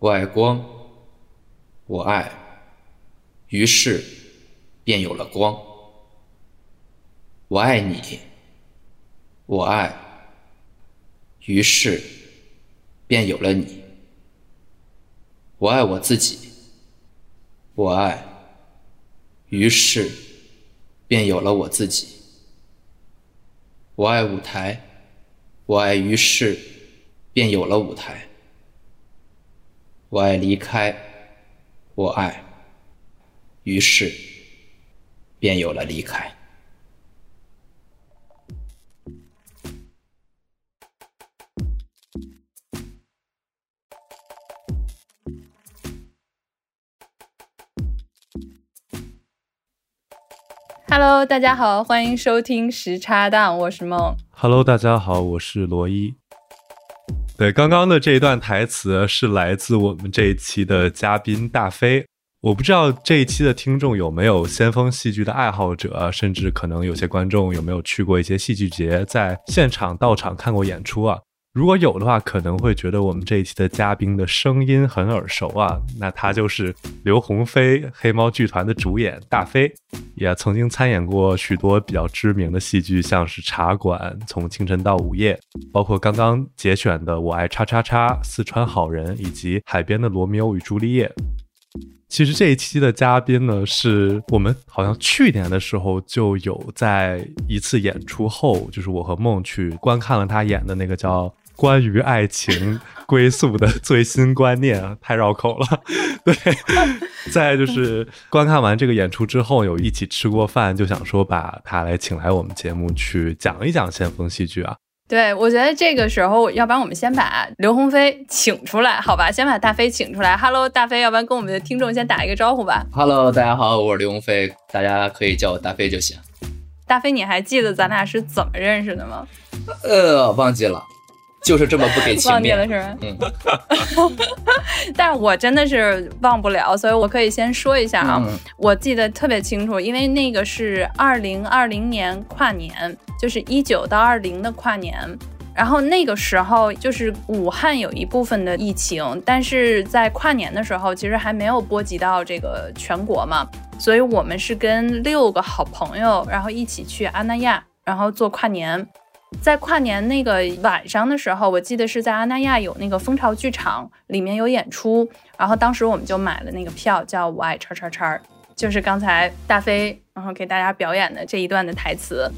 我爱光，我爱，于是便有了光。我爱你，我爱，于是便有了你。我爱我自己，我爱，于是便有了我自己。我爱舞台，我爱，于是便有了舞台。我爱离开，我爱，于是便有了离开。Hello，大家好，欢迎收听时差档，我是梦。Hello，大家好，我是罗伊。对，刚刚的这一段台词是来自我们这一期的嘉宾大飞。我不知道这一期的听众有没有先锋戏剧的爱好者，甚至可能有些观众有没有去过一些戏剧节，在现场到场看过演出啊？如果有的话，可能会觉得我们这一期的嘉宾的声音很耳熟啊。那他就是刘鸿飞黑猫剧团的主演大飞，也曾经参演过许多比较知名的戏剧，像是《茶馆》《从清晨到午夜》，包括刚刚节选的《我爱叉叉叉》《四川好人》以及《海边的罗密欧与朱丽叶》。其实这一期的嘉宾呢，是我们好像去年的时候就有在一次演出后，就是我和梦去观看了他演的那个叫。关于爱情 归宿的最新观念，太绕口了。对，再就是观看完这个演出之后，有一起吃过饭，就想说把他来请来我们节目去讲一讲先锋戏剧啊。对，我觉得这个时候，要不然我们先把刘鸿飞请出来，好吧？先把大飞请出来。Hello，大飞，要不然跟我们的听众先打一个招呼吧。Hello，大家好，我是刘鸿飞，大家可以叫我大飞就行。大飞，你还记得咱俩是怎么认识的吗？呃，忘记了。就是这么不给情面。了是吧？嗯，但是我真的是忘不了，所以我可以先说一下啊，我记得特别清楚，因为那个是二零二零年跨年，就是一九到二零的跨年，然后那个时候就是武汉有一部分的疫情，但是在跨年的时候其实还没有波及到这个全国嘛，所以我们是跟六个好朋友，然后一起去阿那亚，然后做跨年。在跨年那个晚上的时候，我记得是在阿那亚有那个蜂巢剧场，里面有演出，然后当时我们就买了那个票，叫我爱叉叉叉，就是刚才大飞然后给大家表演的这一段的台词。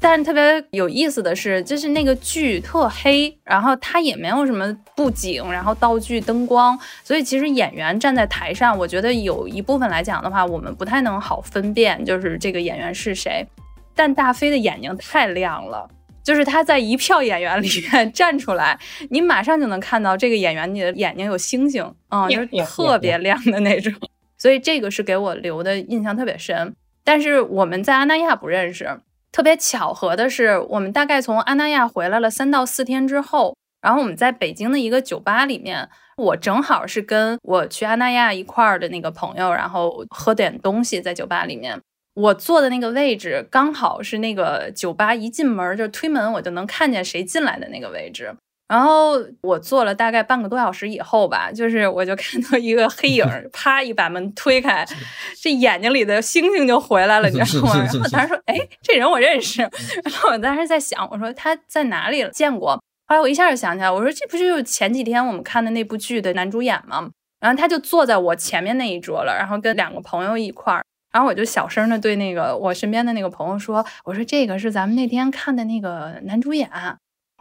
但特别有意思的是，就是那个剧特黑，然后它也没有什么布景，然后道具、灯光，所以其实演员站在台上，我觉得有一部分来讲的话，我们不太能好分辨，就是这个演员是谁。但大飞的眼睛太亮了。就是他在一票演员里面 站出来，你马上就能看到这个演员你的眼睛有星星啊，就是特别亮的那种。所以这个是给我留的印象特别深。但是我们在阿那亚不认识，特别巧合的是，我们大概从阿那亚回来了三到四天之后，然后我们在北京的一个酒吧里面，我正好是跟我去阿那亚一块儿的那个朋友，然后喝点东西在酒吧里面。我坐的那个位置刚好是那个酒吧一进门就推门，我就能看见谁进来的那个位置。然后我坐了大概半个多小时以后吧，就是我就看到一个黑影，啪一把门推开，这眼睛里的星星就回来了，你知道吗？然后我当时说：“哎，这人我认识。”然后我当时在想，我说他在哪里见过？后来我一下就想起来，我说这不就是前几天我们看的那部剧的男主演吗？然后他就坐在我前面那一桌了，然后跟两个朋友一块儿。然后我就小声的对那个我身边的那个朋友说：“我说这个是咱们那天看的那个男主演。”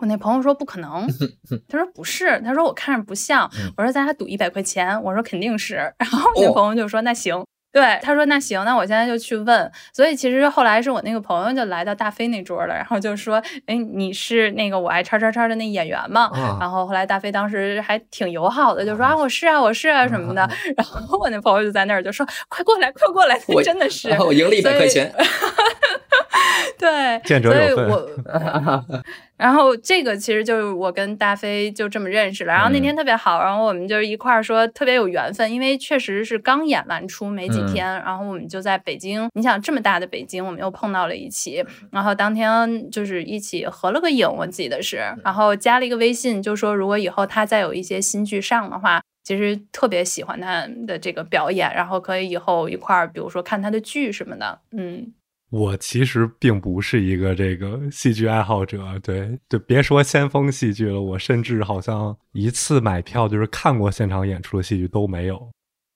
我那朋友说：“不可能。”他说：“不是。”他说：“我看着不像。”我说：“咱俩赌一百块钱。”我说：“肯定是。”然后那朋友就说：“那行。”对，他说那行，那我现在就去问。所以其实后来是我那个朋友就来到大飞那桌了，然后就说：“哎，你是那个我爱叉叉叉的那演员吗？”然后后来大飞当时还挺友好的，就说：“啊，我是啊，我是啊什么的。”然后我那朋友就在那儿就说：“快过来，快过来！”真的是，我赢了一百块钱。对，见者有份。然后这个其实就是我跟大飞就这么认识了。然后那天特别好，然后我们就一块儿说特别有缘分，因为确实是刚演完出没几天，然后我们就在北京。你想这么大的北京，我们又碰到了一起，然后当天就是一起合了个影，我记得是，然后加了一个微信，就说如果以后他再有一些新剧上的话，其实特别喜欢他的这个表演，然后可以以后一块儿，比如说看他的剧什么的。嗯，我其实并不是一个这个戏剧爱好者，对，就别说先锋戏剧了，我甚至好像一次买票就是看过现场演出的戏剧都没有。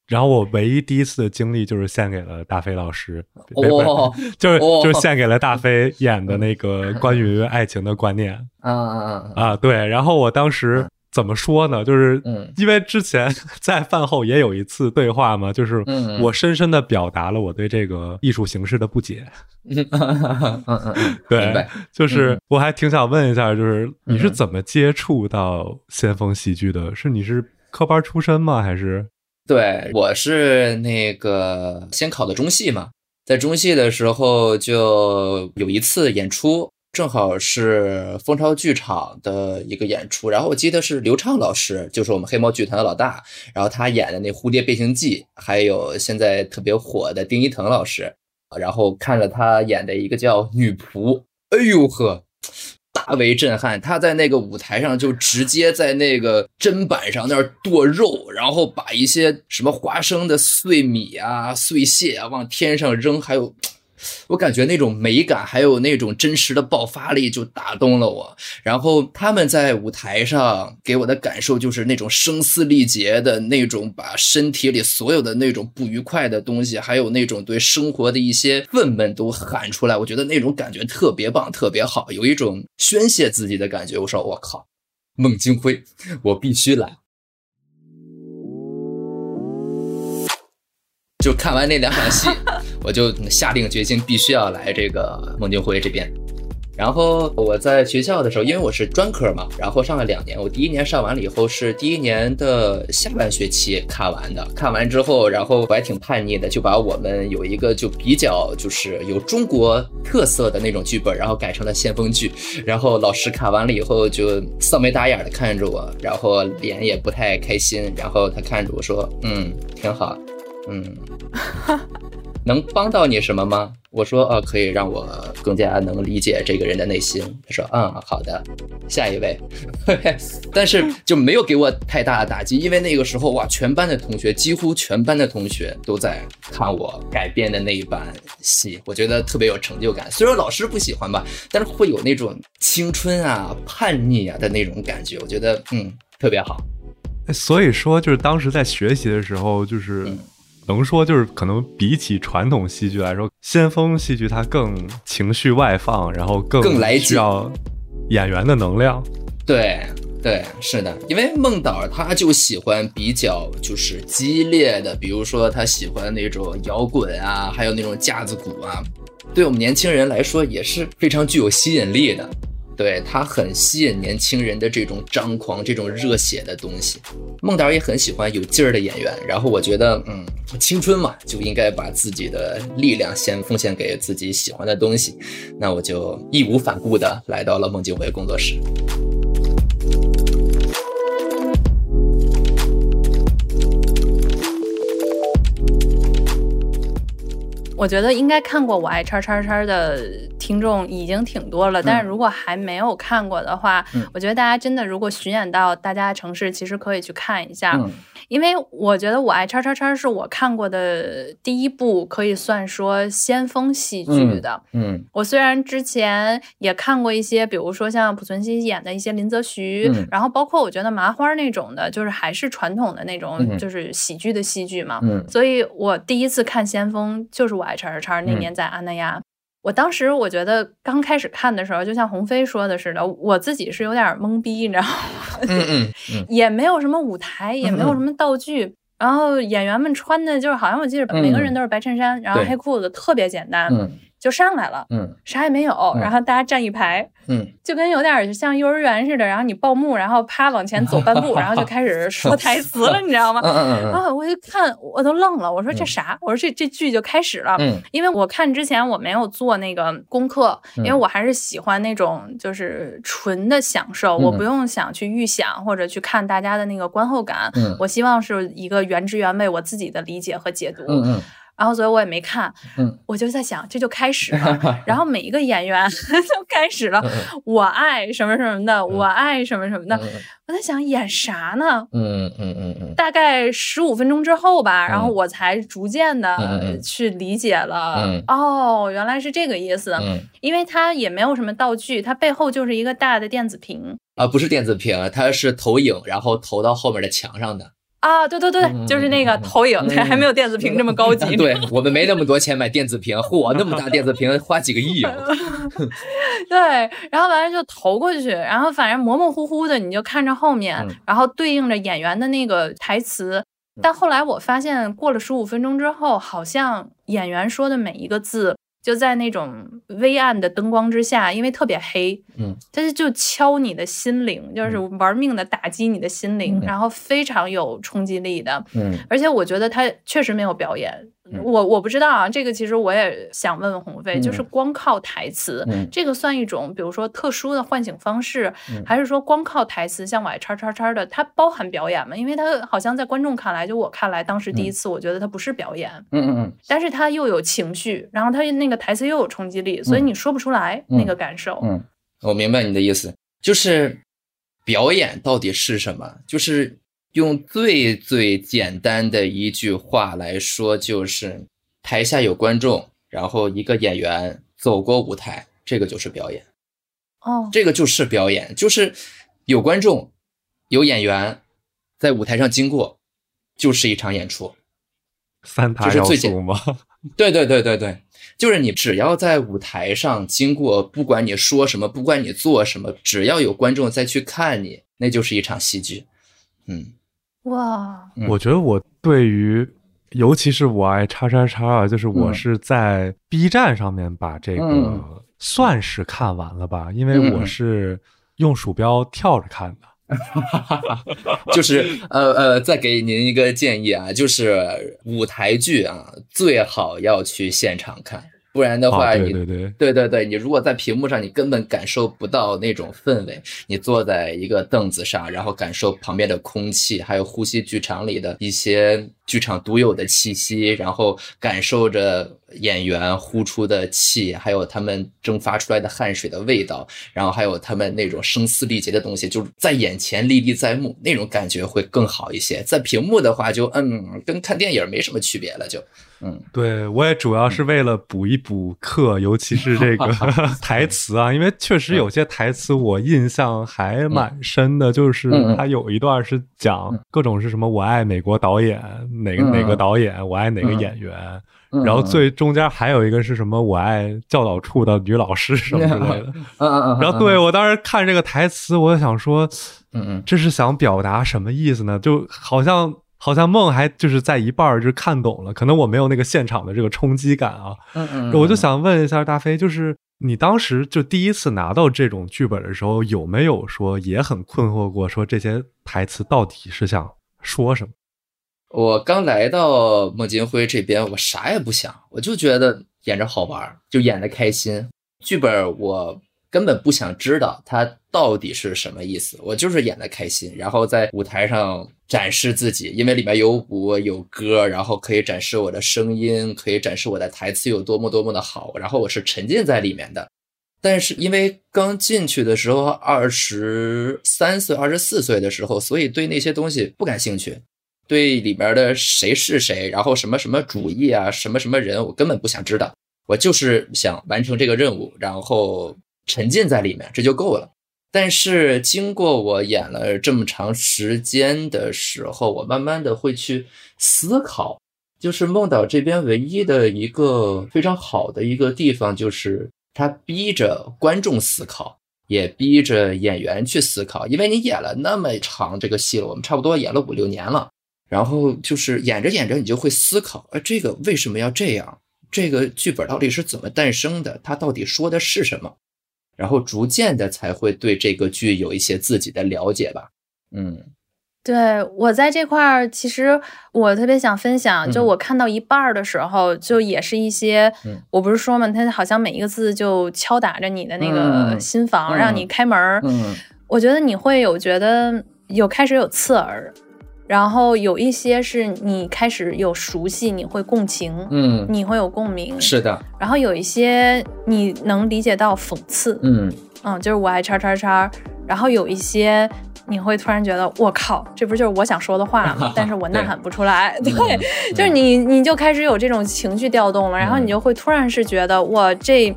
然后我唯一第一次的经历就是献给了大飞老师，哦，就是就是献给了大飞演的那个关于爱情的观念。啊啊啊！对，然后我当时。怎么说呢？就是因为之前 在饭后也有一次对话嘛，就是我深深的表达了我对这个艺术形式的不解。嗯 嗯嗯，对，就是我还挺想问一下，就是你是怎么接触到先锋戏剧的？是你是科班出身吗？还是？对，我是那个先考的中戏嘛，在中戏的时候就有一次演出。正好是蜂巢剧场的一个演出，然后我记得是刘畅老师，就是我们黑猫剧团的老大，然后他演的那《蝴蝶变形记》，还有现在特别火的丁一腾老师，然后看了他演的一个叫女仆，哎呦呵，大为震撼。他在那个舞台上就直接在那个砧板上那儿剁肉，然后把一些什么花生的碎米啊、碎屑啊往天上扔，还有。我感觉那种美感，还有那种真实的爆发力，就打动了我。然后他们在舞台上给我的感受，就是那种声嘶力竭的那种，把身体里所有的那种不愉快的东西，还有那种对生活的一些愤懑都喊出来。我觉得那种感觉特别棒，特别好，有一种宣泄自己的感觉。我说我靠，孟京辉，我必须来。就看完那两场戏，我就下定决心必须要来这个孟京辉这边。然后我在学校的时候，因为我是专科嘛，然后上了两年。我第一年上完了以后，是第一年的下半学期看完的。看完之后，然后我还挺叛逆的，就把我们有一个就比较就是有中国特色的那种剧本，然后改成了先锋剧。然后老师看完了以后，就色眉打眼的看着我，然后脸也不太开心。然后他看着我说：“嗯，挺好。”嗯，能帮到你什么吗？我说，呃，可以让我更加能理解这个人的内心。他说，嗯，好的，下一位。但是就没有给我太大的打击，因为那个时候哇，全班的同学，几乎全班的同学都在看我改编的那一版戏，我觉得特别有成就感。虽然老师不喜欢吧，但是会有那种青春啊、叛逆啊的那种感觉，我觉得嗯特别好。所以说，就是当时在学习的时候，就是。能说就是可能比起传统戏剧来说，先锋戏剧它更情绪外放，然后更更来需要演员的能量。对对，是的，因为孟导他就喜欢比较就是激烈的，比如说他喜欢那种摇滚啊，还有那种架子鼓啊，对我们年轻人来说也是非常具有吸引力的。对他很吸引年轻人的这种张狂、这种热血的东西。孟导也很喜欢有劲儿的演员。然后我觉得，嗯，青春嘛，就应该把自己的力量先奉献给自己喜欢的东西。那我就义无反顾的来到了孟京辉工作室。我觉得应该看过《我爱叉叉叉》的听众已经挺多了，但是如果还没有看过的话，我觉得大家真的如果巡演到大家城市，其实可以去看一下。因为我觉得《我爱叉叉叉》是我看过的第一部可以算说先锋戏剧的。嗯，我虽然之前也看过一些，比如说像濮存昕演的一些林则徐，然后包括我觉得麻花那种的，就是还是传统的那种，就是喜剧的戏剧嘛。嗯，所以我第一次看先锋就是《我爱叉叉叉》，那年在阿那亚。我当时我觉得刚开始看的时候，就像鸿飞说的似的，我自己是有点懵逼，你知道吗？嗯嗯，也没有什么舞台，也没有什么道具，然后演员们穿的就是好像我记得每个人都是白衬衫，然后黑裤子，特别简单。就上来了，嗯，啥也没有，然后大家站一排，嗯，就跟有点像幼儿园似的，然后你报幕，然后啪往前走半步，然后就开始说 台词了，你知道吗？嗯嗯嗯。然后我就看，我都愣了，我说这啥？我说这这剧就开始了，嗯，因为我看之前我没有做那个功课，因为我还是喜欢那种就是纯的享受，我不用想去预想或者去看大家的那个观后感，嗯，我希望是一个原汁原味我自己的理解和解读，嗯嗯。然后所以我也没看，嗯，我就在想这就开始了，然后每一个演员 就开始了，我爱什么什么的，我爱什么什么的，我在想演啥呢？嗯嗯嗯嗯，大概十五分钟之后吧，然后我才逐渐的去理解了，哦，原来是这个意思，因为它也没有什么道具，它背后就是一个大的电子屏啊，不是电子屏，它是投影，然后投到后面的墙上的。啊，对对对，就是那个投影，对，还没有电子屏这么高级。对我们没那么多钱买电子屏，嚯，那么大电子屏花几个亿啊！对，然后完了就投过去，然后反正模模糊糊的，你就看着后面，然后对应着演员的那个台词。但后来我发现，过了十五分钟之后，好像演员说的每一个字。就在那种微暗的灯光之下，因为特别黑，嗯，但是就敲你的心灵，就是玩命的打击你的心灵，然后非常有冲击力的，嗯，而且我觉得他确实没有表演。我我不知道啊，这个其实我也想问问鸿飞，就是光靠台词，这个算一种，比如说特殊的唤醒方式，还是说光靠台词，像我爱叉叉叉的，它包含表演吗？因为它好像在观众看来，就我看来，当时第一次我觉得它不是表演，嗯嗯嗯，但是它又有情绪，然后它那个台词又有冲击力，所以你说不出来那个感受。嗯，我明白你的意思，就是表演到底是什么？就是。用最最简单的一句话来说，就是台下有观众，然后一个演员走过舞台，这个就是表演。哦，这个就是表演，就是有观众，有演员在舞台上经过，就是一场演出。三大要素吗？对对对对对，就是你只要在舞台上经过，不管你说什么，不管你做什么，只要有观众再去看你，那就是一场戏剧。嗯。哇，我觉得我对于，尤其是我爱叉叉叉啊，就是我是在 B 站上面把这个算是看完了吧，因为我是用鼠标跳着看的。就是呃呃，再给您一个建议啊，就是舞台剧啊，最好要去现场看。不然的话，你对对对对对，你如果在屏幕上，你根本感受不到那种氛围。你坐在一个凳子上，然后感受旁边的空气，还有呼吸剧场里的一些剧场独有的气息，然后感受着演员呼出的气，还有他们蒸发出来的汗水的味道，然后还有他们那种声嘶力竭的东西，就在眼前历历在目，那种感觉会更好一些。在屏幕的话，就嗯，跟看电影没什么区别了，就。嗯，对我也主要是为了补一补课，尤其是这个 台词啊，因为确实有些台词我印象还蛮深的，就是他有一段是讲各种是什么我爱美国导演哪个哪个导演，我爱哪个演员，然后最中间还有一个是什么我爱教导处的女老师什么之类的，嗯嗯嗯，然后对我当时看这个台词，我就想说，嗯嗯，这是想表达什么意思呢？就好像。好像梦还就是在一半儿就看懂了，可能我没有那个现场的这个冲击感啊。嗯嗯，我就想问一下大飞，就是你当时就第一次拿到这种剧本的时候，有没有说也很困惑过，说这些台词到底是想说什么？我刚来到孟京辉这边，我啥也不想，我就觉得演着好玩，就演的开心。剧本我。根本不想知道他到底是什么意思，我就是演的开心，然后在舞台上展示自己，因为里面有舞有歌，然后可以展示我的声音，可以展示我的台词有多么多么的好，然后我是沉浸在里面的。但是因为刚进去的时候二十三岁、二十四岁的时候，所以对那些东西不感兴趣，对里面的谁是谁，然后什么什么主义啊，什么什么人，我根本不想知道，我就是想完成这个任务，然后。沉浸在里面，这就够了。但是经过我演了这么长时间的时候，我慢慢的会去思考，就是梦岛这边唯一的一个非常好的一个地方，就是他逼着观众思考，也逼着演员去思考。因为你演了那么长这个戏了，我们差不多演了五六年了，然后就是演着演着，你就会思考，呃，这个为什么要这样？这个剧本到底是怎么诞生的？它到底说的是什么？然后逐渐的才会对这个剧有一些自己的了解吧。嗯，对我在这块儿，其实我特别想分享，就我看到一半儿的时候，就也是一些，我不是说嘛，它好像每一个字就敲打着你的那个心房，让你开门儿。嗯，我觉得你会有觉得有开始有刺耳。然后有一些是你开始有熟悉，你会共情，嗯，你会有共鸣，是的，然后有一些你能理解到讽刺，嗯。嗯，就是我爱叉叉叉，然后有一些你会突然觉得我靠，这不就是我想说的话吗？但是我呐喊不出来，对，就是你你就开始有这种情绪调动了，然后你就会突然是觉得我这。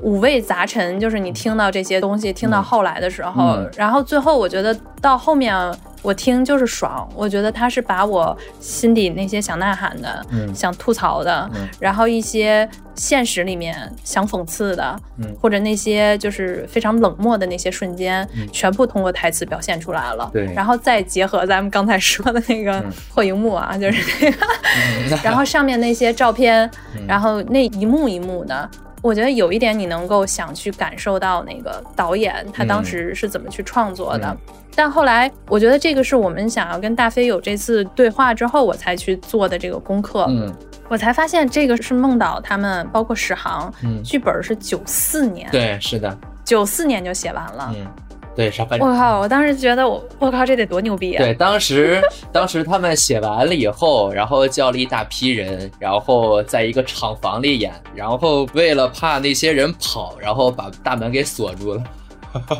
五味杂陈，就是你听到这些东西，听到后来的时候，然后最后我觉得到后面我听就是爽，我觉得他是把我心底那些想呐喊的、想吐槽的，然后一些现实里面想讽刺的，或者那些就是非常冷漠的那些瞬间，全部通过台词表现出来了。对，然后再结合咱们刚才说的那个破荧幕啊，就是那个，然后上面那些照片，然后那一幕一幕的。我觉得有一点你能够想去感受到那个导演他当时是怎么去创作的，但后来我觉得这个是我们想要跟大飞有这次对话之后，我才去做的这个功课。嗯，我才发现这个是孟导他们包括史航，嗯剧本是九四年，对，是的，九四年就写完了。嗯。对，上班。我靠！我当时觉得我，我靠，这得多牛逼啊！对，当时，当时他们写完了以后，然后叫了一大批人，然后在一个厂房里演，然后为了怕那些人跑，然后把大门给锁住了，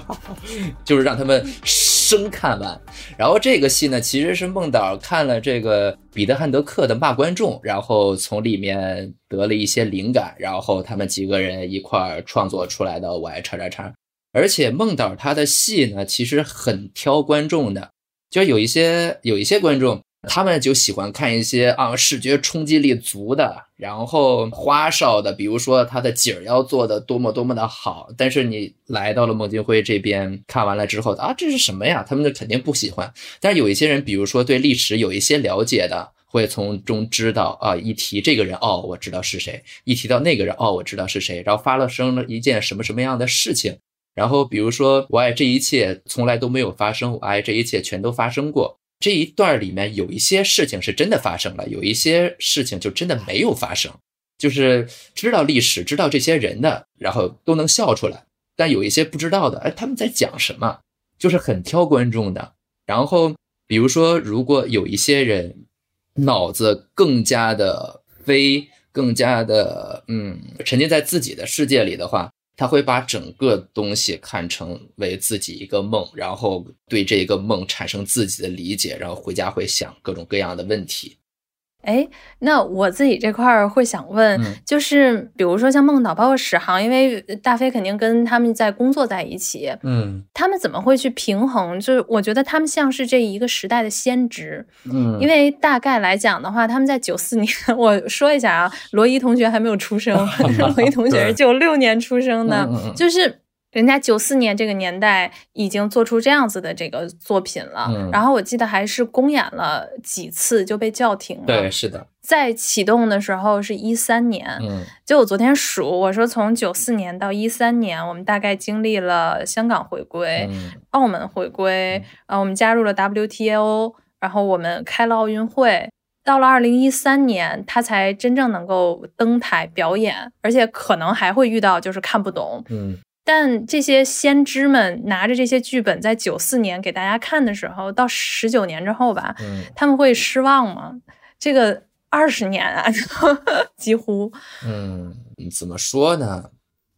就是让他们生看完。然后这个戏呢，其实是孟导看了这个彼得汉德克的《骂观众》，然后从里面得了一些灵感，然后他们几个人一块儿创作出来的《我爱叉叉叉》。而且孟导他的戏呢，其实很挑观众的，就有一些有一些观众，他们就喜欢看一些啊视觉冲击力足的，然后花哨的，比如说他的景儿要做的多么多么的好。但是你来到了孟京辉这边看完了之后啊，这是什么呀？他们就肯定不喜欢。但是有一些人，比如说对历史有一些了解的，会从中知道啊，一提这个人哦，我知道是谁；一提到那个人哦，我知道是谁。然后发了生了一件什么什么样的事情。然后，比如说，我爱这一切从来都没有发生，我爱这一切全都发生过。这一段里面有一些事情是真的发生了，有一些事情就真的没有发生。就是知道历史、知道这些人的，然后都能笑出来。但有一些不知道的，哎，他们在讲什么？就是很挑观众的。然后，比如说，如果有一些人脑子更加的飞，更加的嗯，沉浸在自己的世界里的话。他会把整个东西看成为自己一个梦，然后对这个梦产生自己的理解，然后回家会想各种各样的问题。哎，那我自己这块儿会想问，就是比如说像梦导，包括史航，因为大飞肯定跟他们在工作在一起，嗯，他们怎么会去平衡？就是我觉得他们像是这一个时代的先知，嗯，因为大概来讲的话，他们在九四年，我说一下啊，罗伊同学还没有出生，罗伊同学是九六年出生的，就是。人家九四年这个年代已经做出这样子的这个作品了，然后我记得还是公演了几次就被叫停了。对，是的。在启动的时候是一三年，嗯，就我昨天数，我说从九四年到一三年，我们大概经历了香港回归、澳门回归，呃，我们加入了 WTO，然后我们开了奥运会，到了二零一三年，他才真正能够登台表演，而且可能还会遇到就是看不懂，嗯。但这些先知们拿着这些剧本，在九四年给大家看的时候，到十九年之后吧，他们会失望吗？这个二十年啊，几乎，嗯，怎么说呢？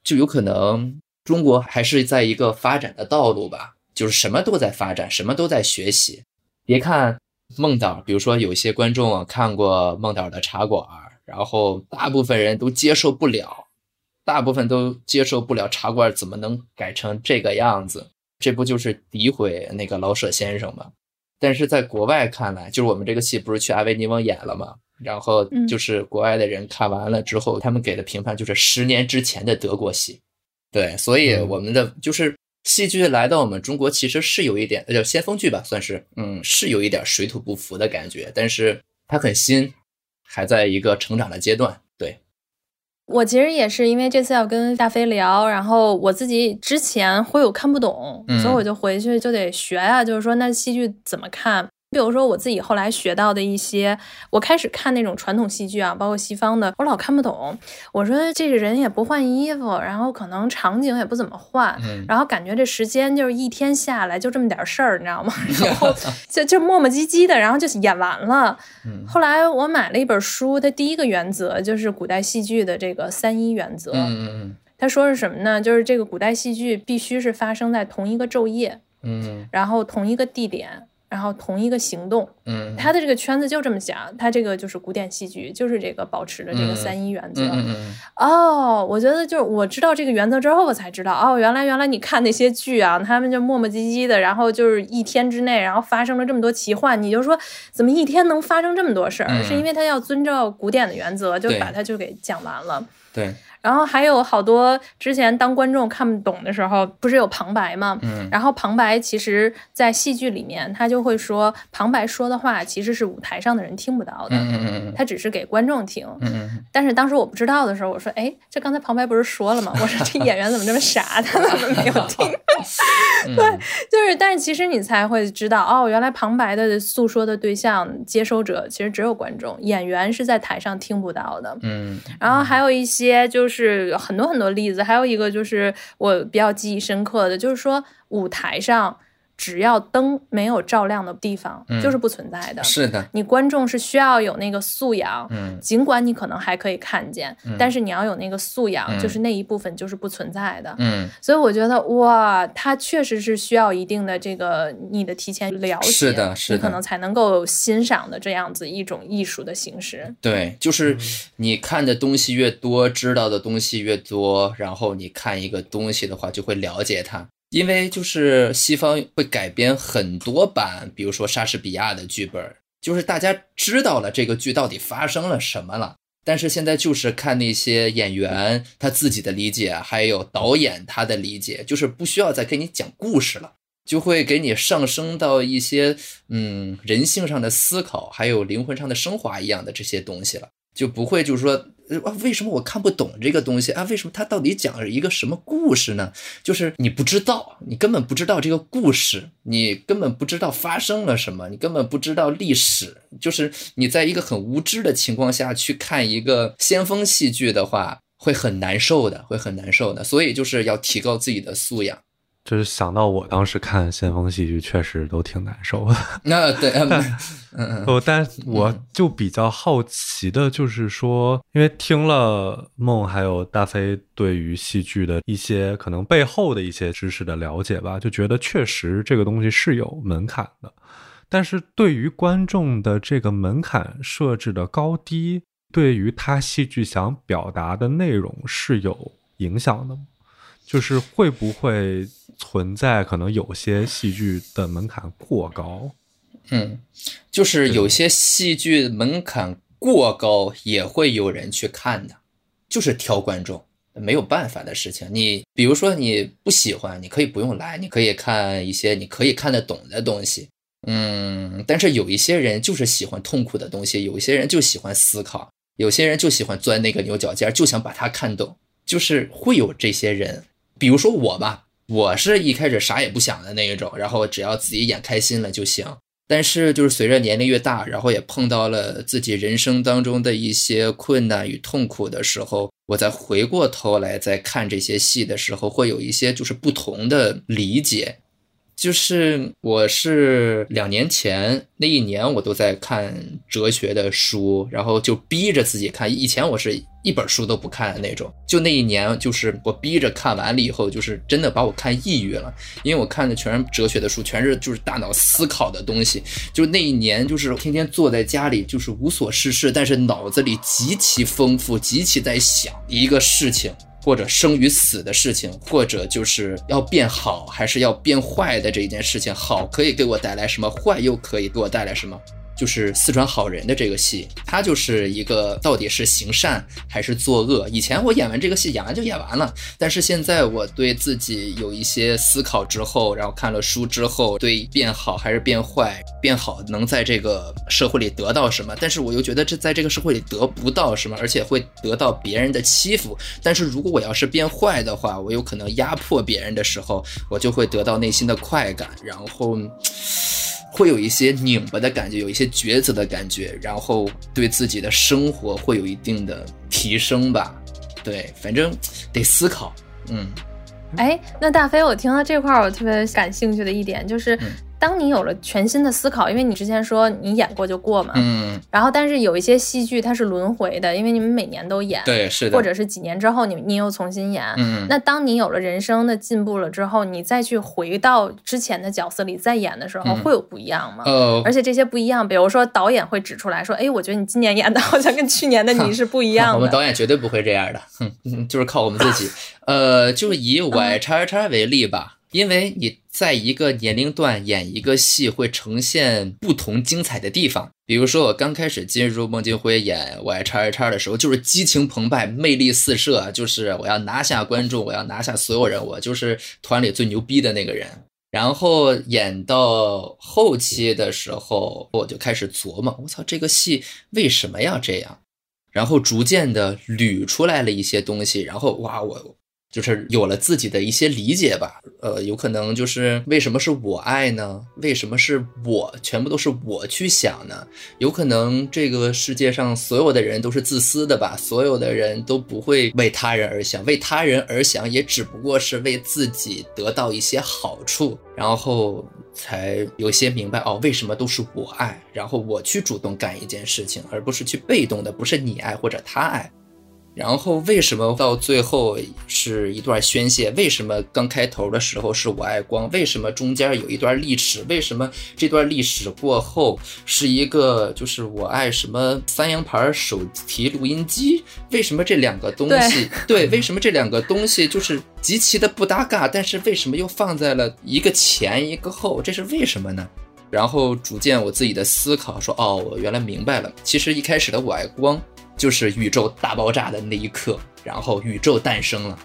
就有可能中国还是在一个发展的道路吧，就是什么都在发展，什么都在学习。别看孟导，比如说有些观众看过孟导的《茶馆》，然后大部分人都接受不了。大部分都接受不了茶馆怎么能改成这个样子？这不就是诋毁那个老舍先生吗？但是在国外看来，就是我们这个戏不是去阿维尼翁演了吗？然后就是国外的人看完了之后，他们给的评判就是十年之前的德国戏。对，所以我们的就是戏剧来到我们中国，其实是有一点，叫先锋剧吧，算是，嗯，是有一点水土不服的感觉。但是它很新，还在一个成长的阶段。我其实也是因为这次要跟大飞聊，然后我自己之前会有看不懂，所以我就回去就得学呀。就是说，那戏剧怎么看？比如说我自己后来学到的一些，我开始看那种传统戏剧啊，包括西方的，我老看不懂。我说这个人也不换衣服，然后可能场景也不怎么换，然后感觉这时间就是一天下来就这么点事儿，你知道吗？然后 就就磨磨唧唧的，然后就演完了。后来我买了一本书，它第一个原则就是古代戏剧的这个三一原则。嗯他说是什么呢？就是这个古代戏剧必须是发生在同一个昼夜，嗯，然后同一个地点。然后同一个行动，嗯，他的这个圈子就这么讲，他这个就是古典戏剧，就是这个保持着这个三一原则。哦，我觉得就是我知道这个原则之后，我才知道哦，原来原来你看那些剧啊，他们就磨磨唧唧的，然后就是一天之内，然后发生了这么多奇幻，你就说怎么一天能发生这么多事儿？是因为他要遵照古典的原则，就把它就给讲完了。对。然后还有好多之前当观众看不懂的时候，不是有旁白吗？嗯，然后旁白其实，在戏剧里面，他就会说旁白说的话其实是舞台上的人听不到的，嗯嗯嗯，他只是给观众听，嗯嗯。但是当时我不知道的时候，我说，哎，这刚才旁白不是说了吗？我说这演员怎么这么傻，他怎么没有听？对，就是，但是其实你才会知道，哦，原来旁白的诉说的对象、接收者其实只有观众，演员是在台上听不到的。嗯，然后还有一些就是。是很多很多例子，还有一个就是我比较记忆深刻的，就是说舞台上。只要灯没有照亮的地方，就是不存在的。是的，你观众是需要有那个素养，嗯，尽管你可能还可以看见，但是你要有那个素养，就是那一部分就是不存在的。嗯，所以我觉得哇，它确实是需要一定的这个你的提前了解，是的，是的，你可能才能够欣赏的这样子一种艺术的形式。对，就是你看的东西越多，知道的东西越多，然后你看一个东西的话，就会了解它。因为就是西方会改编很多版，比如说莎士比亚的剧本，就是大家知道了这个剧到底发生了什么了，但是现在就是看那些演员他自己的理解，还有导演他的理解，就是不需要再给你讲故事了，就会给你上升到一些嗯人性上的思考，还有灵魂上的升华一样的这些东西了，就不会就是说。啊，为什么我看不懂这个东西啊？为什么它到底讲了一个什么故事呢？就是你不知道，你根本不知道这个故事，你根本不知道发生了什么，你根本不知道历史。就是你在一个很无知的情况下去看一个先锋戏剧的话，会很难受的，会很难受的。所以就是要提高自己的素养。就是想到我当时看先锋戏剧，确实都挺难受的。那对，嗯 嗯，哦，但我就比较好奇的，就是说，因为听了梦还有大飞对于戏剧的一些可能背后的一些知识的了解吧，就觉得确实这个东西是有门槛的。但是对于观众的这个门槛设置的高低，对于他戏剧想表达的内容是有影响的吗？就是会不会存在可能有些戏剧的门槛过高？嗯，就是有些戏剧门槛过高，也会有人去看的，就是挑观众，没有办法的事情。你比如说你不喜欢，你可以不用来，你可以看一些你可以看得懂的东西。嗯，但是有一些人就是喜欢痛苦的东西，有一些人就喜欢思考，有些人就喜欢钻那个牛角尖，就想把它看懂，就是会有这些人。比如说我吧，我是一开始啥也不想的那一种，然后只要自己演开心了就行。但是就是随着年龄越大，然后也碰到了自己人生当中的一些困难与痛苦的时候，我再回过头来再看这些戏的时候，会有一些就是不同的理解。就是我是两年前那一年，我都在看哲学的书，然后就逼着自己看。以前我是一本书都不看的那种，就那一年，就是我逼着看完了以后，就是真的把我看抑郁了。因为我看的全是哲学的书，全是就是大脑思考的东西。就那一年，就是天天坐在家里，就是无所事事，但是脑子里极其丰富，极其在想一个事情。或者生与死的事情，或者就是要变好还是要变坏的这一件事情，好可以给我带来什么，坏又可以给我带来什么。就是四川好人的这个戏，它就是一个到底是行善还是作恶。以前我演完这个戏，演完就演完了。但是现在我对自己有一些思考之后，然后看了书之后，对变好还是变坏，变好能在这个社会里得到什么？但是我又觉得这在这个社会里得不到什么，而且会得到别人的欺负。但是如果我要是变坏的话，我有可能压迫别人的时候，我就会得到内心的快感，然后。会有一些拧巴的感觉，有一些抉择的感觉，然后对自己的生活会有一定的提升吧。对，反正得思考。嗯，哎，那大飞，我听到这块儿，我特别感兴趣的一点就是。当你有了全新的思考，因为你之前说你演过就过嘛，嗯，然后但是有一些戏剧它是轮回的，因为你们每年都演，对，是的，或者是几年之后你你又重新演，嗯，那当你有了人生的进步了之后，你再去回到之前的角色里再演的时候，会有不一样吗？呃，而且这些不一样，比如说导演会指出来说，哎，我觉得你今年演的好像跟去年的你 是不一样的。我们导演绝对不会这样的，哼，就是靠我们自己。呃，就以我爱叉叉为例吧。因为你在一个年龄段演一个戏，会呈现不同精彩的地方。比如说，我刚开始进入孟京辉演《我爱叉叉叉》的时候，就是激情澎湃、魅力四射，就是我要拿下观众，我要拿下所有人，我就是团里最牛逼的那个人。然后演到后期的时候，我就开始琢磨：我操，这个戏为什么要这样？然后逐渐的捋出来了一些东西，然后哇，我。就是有了自己的一些理解吧，呃，有可能就是为什么是我爱呢？为什么是我全部都是我去想呢？有可能这个世界上所有的人都是自私的吧？所有的人都不会为他人而想，为他人而想也只不过是为自己得到一些好处，然后才有些明白哦，为什么都是我爱，然后我去主动干一件事情，而不是去被动的，不是你爱或者他爱。然后为什么到最后是一段宣泄？为什么刚开头的时候是我爱光？为什么中间有一段历史？为什么这段历史过后是一个就是我爱什么三洋牌手提录音机？为什么这两个东西 对？为什么这两个东西就是极其的不搭嘎？但是为什么又放在了一个前一个后？这是为什么呢？然后逐渐我自己的思考说，哦，我原来明白了。其实一开始的我爱光。就是宇宙大爆炸的那一刻，然后宇宙诞生了。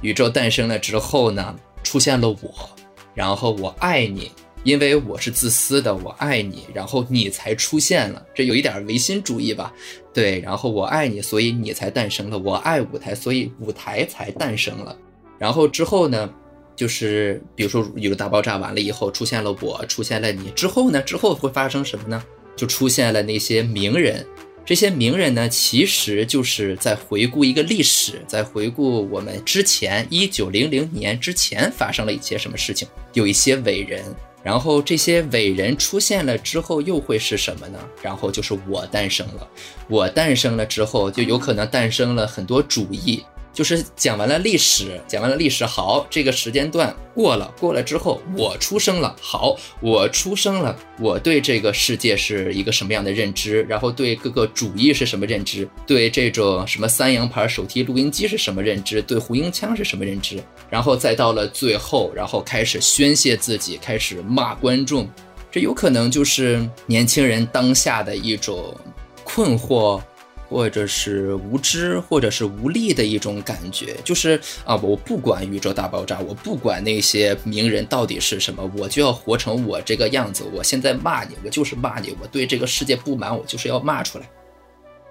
宇宙诞生了之后呢，出现了我，然后我爱你，因为我是自私的，我爱你，然后你才出现了。这有一点唯心主义吧？对，然后我爱你，所以你才诞生了。我爱舞台，所以舞台才诞生了。然后之后呢，就是比如说宇宙大爆炸完了以后，出现了我，出现了你之后呢，之后会发生什么呢？就出现了那些名人。这些名人呢，其实就是在回顾一个历史，在回顾我们之前一九零零年之前发生了一些什么事情，有一些伟人，然后这些伟人出现了之后又会是什么呢？然后就是我诞生了，我诞生了之后就有可能诞生了很多主义。就是讲完了历史，讲完了历史，好，这个时间段过了，过了之后，我出生了，好，我出生了，我对这个世界是一个什么样的认知，然后对各个主义是什么认知，对这种什么三洋牌手提录音机是什么认知，对胡英枪是什么认知，然后再到了最后，然后开始宣泄自己，开始骂观众，这有可能就是年轻人当下的一种困惑。或者是无知，或者是无力的一种感觉，就是啊，我不管宇宙大爆炸，我不管那些名人到底是什么，我就要活成我这个样子。我现在骂你，我就是骂你，我对这个世界不满，我就是要骂出来。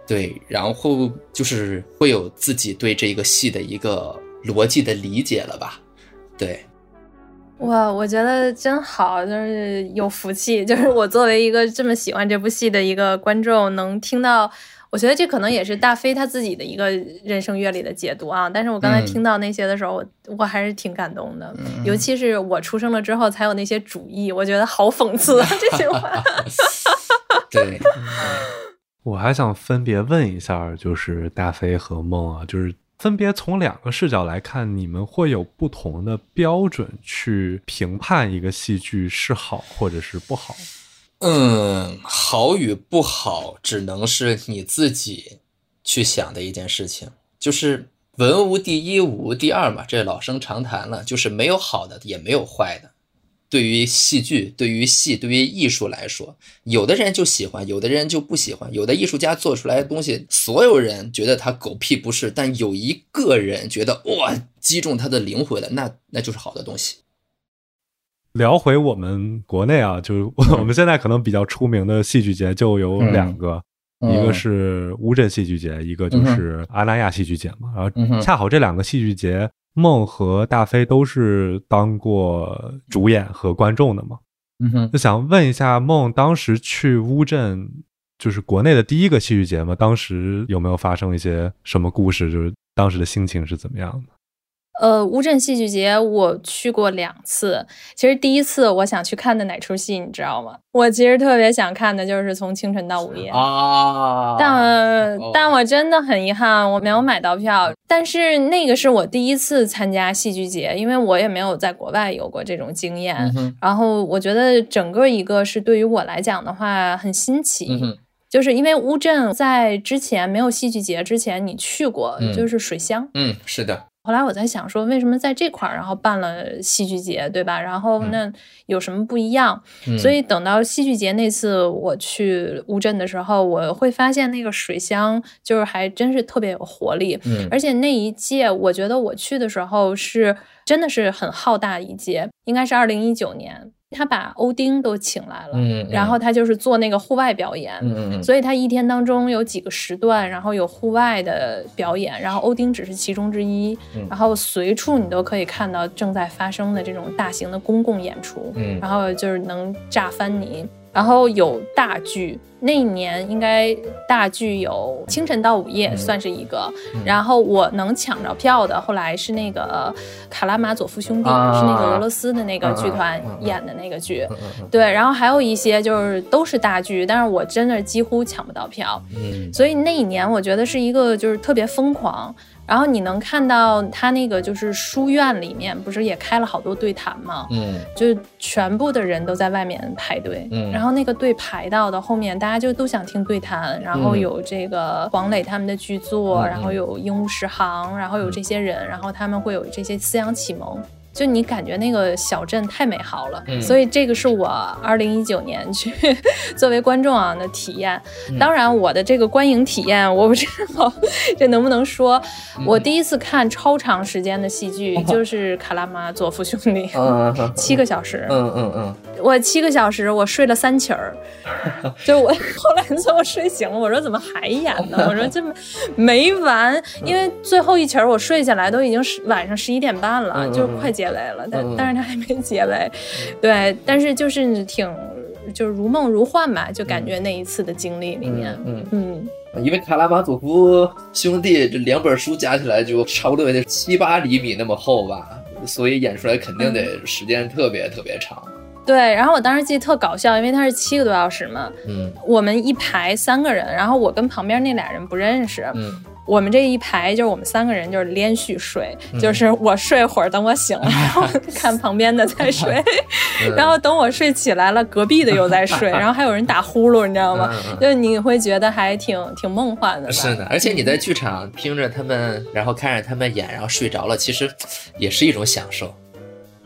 对，然后就是会有自己对这个戏的一个逻辑的理解了吧？对，哇，我觉得真好，就是有福气，就是我作为一个这么喜欢这部戏的一个观众，能听到。我觉得这可能也是大飞他自己的一个人生阅历的解读啊，但是我刚才听到那些的时候，我我还是挺感动的，尤其是我出生了之后才有那些主意，我觉得好讽刺啊这句话。对，我还想分别问一下，就是大飞和梦啊，就是分别从两个视角来看，你们会有不同的标准去评判一个戏剧是好或者是不好。嗯，好与不好，只能是你自己去想的一件事情。就是文无第一，武无第二嘛，这老生常谈了。就是没有好的，也没有坏的。对于戏剧，对于戏，对于艺术来说，有的人就喜欢，有的人就不喜欢。有的艺术家做出来的东西，所有人觉得他狗屁不是，但有一个人觉得哇，击中他的灵魂了，那那就是好的东西。聊回我们国内啊，就是我们现在可能比较出名的戏剧节就有两个，一个是乌镇戏剧节，一个就是阿那亚戏剧节嘛。然后恰好这两个戏剧节，梦和大飞都是当过主演和观众的嘛。嗯哼，就想问一下梦，当时去乌镇，就是国内的第一个戏剧节嘛？当时有没有发生一些什么故事？就是当时的心情是怎么样的？呃，乌镇戏剧节我去过两次。其实第一次我想去看的哪出戏，你知道吗？我其实特别想看的就是从清晨到午夜啊，但但我真的很遗憾，我没有买到票。但是那个是我第一次参加戏剧节，因为我也没有在国外有过这种经验。然后我觉得整个一个是对于我来讲的话很新奇，就是因为乌镇在之前没有戏剧节之前，你去过就是水乡，嗯，是的。后来我在想说，为什么在这块儿，然后办了戏剧节，对吧？然后那有什么不一样？所以等到戏剧节那次我去乌镇的时候，我会发现那个水乡就是还真是特别有活力。嗯，而且那一届，我觉得我去的时候是真的是很浩大一届，应该是二零一九年。他把欧丁都请来了，然后他就是做那个户外表演，所以他一天当中有几个时段，然后有户外的表演，然后欧丁只是其中之一，然后随处你都可以看到正在发生的这种大型的公共演出，然后就是能炸翻你。然后有大剧，那一年应该大剧有清晨到午夜算是一个。然后我能抢着票的，后来是那个卡拉马佐夫兄弟，是那个俄罗斯的那个剧团演的那个剧。对，然后还有一些就是都是大剧，但是我真的几乎抢不到票。嗯，所以那一年我觉得是一个就是特别疯狂。然后你能看到他那个就是书院里面不是也开了好多对谈吗？嗯，就全部的人都在外面排队，嗯，然后那个队排到的后面，大家就都想听对谈，然后有这个黄磊他们的剧作，然后有鹦鹉十行，然后有这些人，然后他们会有这些思想启蒙。就你感觉那个小镇太美好了，所以这个是我二零一九年去 作为观众啊的体验。当然，我的这个观影体验 我不知道 这能不能说。我第一次看超长时间的戏剧就是《卡拉马佐夫兄弟》，七个小时。嗯嗯嗯。我七个小时，我睡了三起儿。就我后来最后睡醒了，我说怎么还演呢？我说这么没完，因为最后一起儿我睡下来都已经十晚上十一点半了，就快结尾了。但但是他还没结尾，对，但是就是挺就是如梦如幻吧，就感觉那一次的经历里面，嗯嗯，因为卡拉马佐夫兄弟这两本书加起来就差不多得七八厘米那么厚吧，所以演出来肯定得时间特别特别长。对，然后我当时记得特搞笑，因为他是七个多小时嘛，嗯，我们一排三个人，然后我跟旁边那俩人不认识，嗯，我们这一排就是我们三个人就是连续睡，就是我睡会儿，等我醒了，然后看旁边的在睡，然后等我睡起来了，隔壁的又在睡，然后还有人打呼噜，你知道吗？就你会觉得还挺挺梦幻的。是的，而且你在剧场听着他们，然后看着他们演，然后睡着了，其实也是一种享受。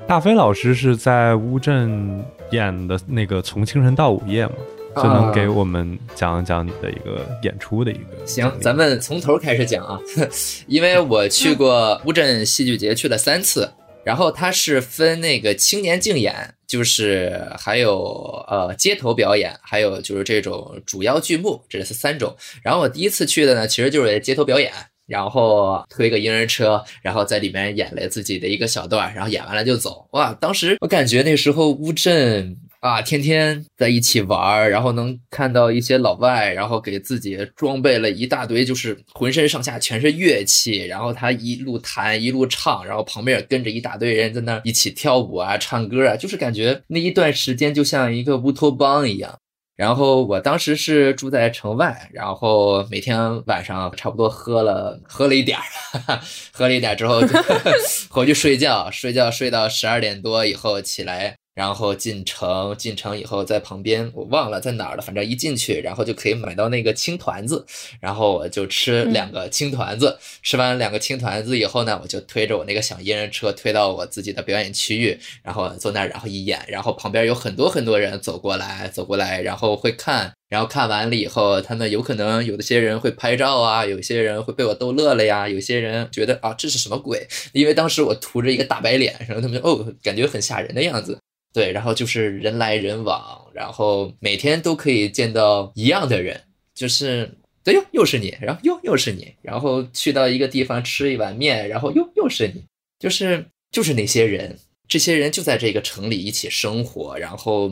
大飞老师是在乌镇演的那个《从清晨到午夜》吗？就能给我们讲讲你的一个演出的一个。行，咱们从头开始讲啊，因为我去过乌镇戏剧节去了三次，然后它是分那个青年竞演，就是还有呃街头表演，还有就是这种主要剧目，这是三种。然后我第一次去的呢，其实就是街头表演。然后推个婴儿车，然后在里面演了自己的一个小段，然后演完了就走。哇，当时我感觉那时候乌镇啊，天天在一起玩儿，然后能看到一些老外，然后给自己装备了一大堆，就是浑身上下全是乐器，然后他一路弹一路唱，然后旁边也跟着一大堆人在那一起跳舞啊、唱歌啊，就是感觉那一段时间就像一个乌托邦一样。然后我当时是住在城外，然后每天晚上差不多喝了喝了一点儿，喝了一点儿之后就 回去睡觉，睡觉睡到十二点多以后起来。然后进城，进城以后在旁边，我忘了在哪儿了。反正一进去，然后就可以买到那个青团子，然后我就吃两个青团子。吃完两个青团子以后呢，我就推着我那个小婴儿车推到我自己的表演区域，然后坐那儿，然后一演。然后旁边有很多很多人走过来，走过来，然后会看。然后看完了以后，他们有可能有的些人会拍照啊，有些人会被我逗乐了呀，有些人觉得啊这是什么鬼？因为当时我涂着一个大白脸，然后他们哦感觉很吓人的样子。对，然后就是人来人往，然后每天都可以见到一样的人，就是对哟，又是你，然后又又是你，然后去到一个地方吃一碗面，然后又又是你，就是就是那些人，这些人就在这个城里一起生活，然后，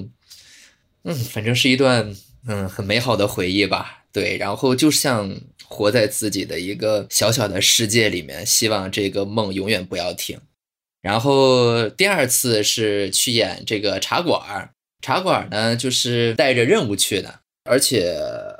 嗯，反正是一段嗯很美好的回忆吧。对，然后就像活在自己的一个小小的世界里面，希望这个梦永远不要停。然后第二次是去演这个茶馆儿，茶馆儿呢就是带着任务去的。而且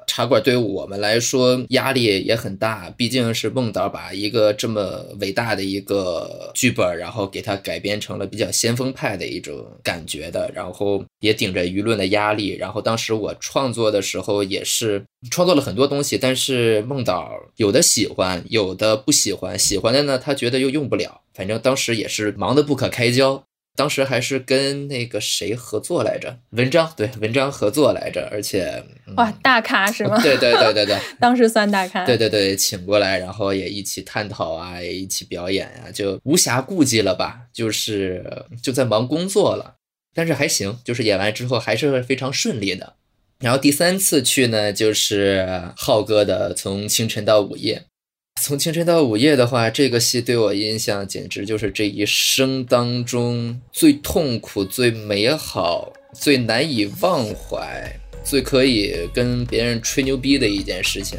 茶馆对于我们来说压力也很大，毕竟是孟导把一个这么伟大的一个剧本，然后给它改编成了比较先锋派的一种感觉的，然后也顶着舆论的压力。然后当时我创作的时候也是创作了很多东西，但是孟导有的喜欢，有的不喜欢，喜欢的呢他觉得又用不了，反正当时也是忙得不可开交。当时还是跟那个谁合作来着？文章对文章合作来着，而且哇，大咖是吗？对对对对对，当时算大咖。对对对，请过来，然后也一起探讨啊，也一起表演啊，就无暇顾及了吧？就是就在忙工作了，但是还行，就是演完之后还是非常顺利的。然后第三次去呢，就是浩哥的《从清晨到午夜》。从清晨到午夜的话，这个戏对我印象简直就是这一生当中最痛苦、最美好、最难以忘怀、最可以跟别人吹牛逼的一件事情。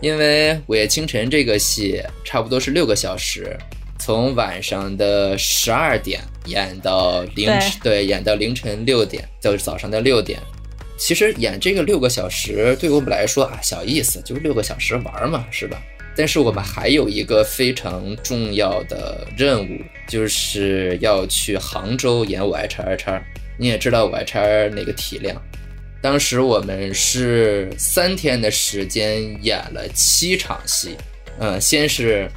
因为《午夜清晨》这个戏差不多是六个小时，从晚上的十二点演到凌晨，对，演到凌晨六点，就是早上的六点。其实演这个六个小时对我们来说啊，小意思，就是六个小时玩嘛，是吧？但是我们还有一个非常重要的任务，就是要去杭州演《我爱叉叉叉》。你也知道《我爱叉》那个体量，当时我们是三天的时间演了七场戏。嗯，先是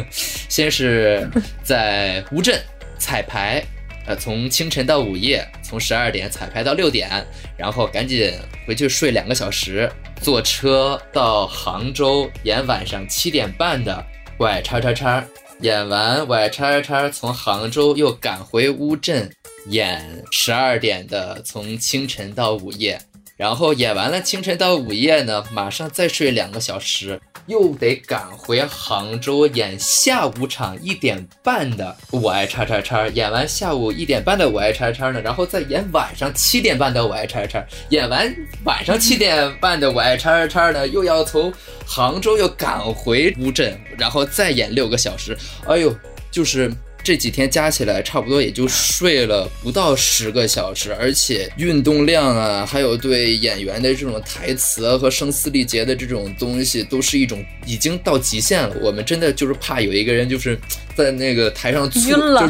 先是在乌镇彩排。呃，从清晨到午夜，从十二点彩排到六点，然后赶紧回去睡两个小时，坐车到杭州演晚上七点半的《怪叉叉叉》，演完《怪叉叉叉》，从杭州又赶回乌镇演十二点的《从清晨到午夜》，然后演完了清晨到午夜呢，马上再睡两个小时。又得赶回杭州演下午场一点半的《我爱叉叉叉》，演完下午一点半的《我爱叉叉》呢，然后再演晚上七点半的《我爱叉叉》，演完晚上七点半的《我爱叉叉叉》呢，又要从杭州又赶回乌镇，然后再演六个小时。哎呦，就是。这几天加起来差不多也就睡了不到十个小时，而且运动量啊，还有对演员的这种台词和声嘶力竭的这种东西，都是一种已经到极限了。我们真的就是怕有一个人就是在那个台上猝晕了，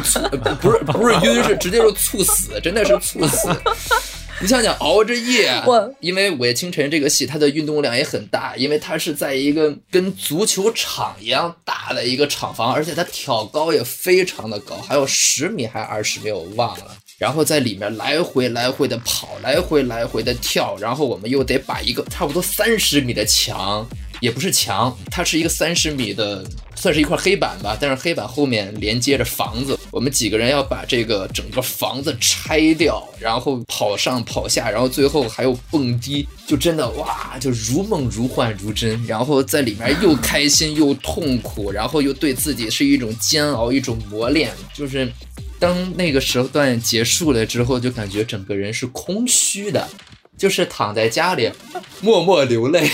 不是不是晕，是直接就猝死，真的是猝死。你想想熬着夜，我因为《午夜清晨》这个戏，它的运动量也很大，因为它是在一个跟足球场一样大的一个厂房，而且它挑高也非常的高，还有十米还是二十米，我忘了。然后在里面来回来回的跑，来回来回的跳，然后我们又得把一个差不多三十米的墙。也不是墙，它是一个三十米的，算是一块黑板吧。但是黑板后面连接着房子，我们几个人要把这个整个房子拆掉，然后跑上跑下，然后最后还有蹦迪，就真的哇，就如梦如幻如真。然后在里面又开心又痛苦，然后又对自己是一种煎熬，一种磨练。就是当那个时段结束了之后，就感觉整个人是空虚的。就是躺在家里默默流泪，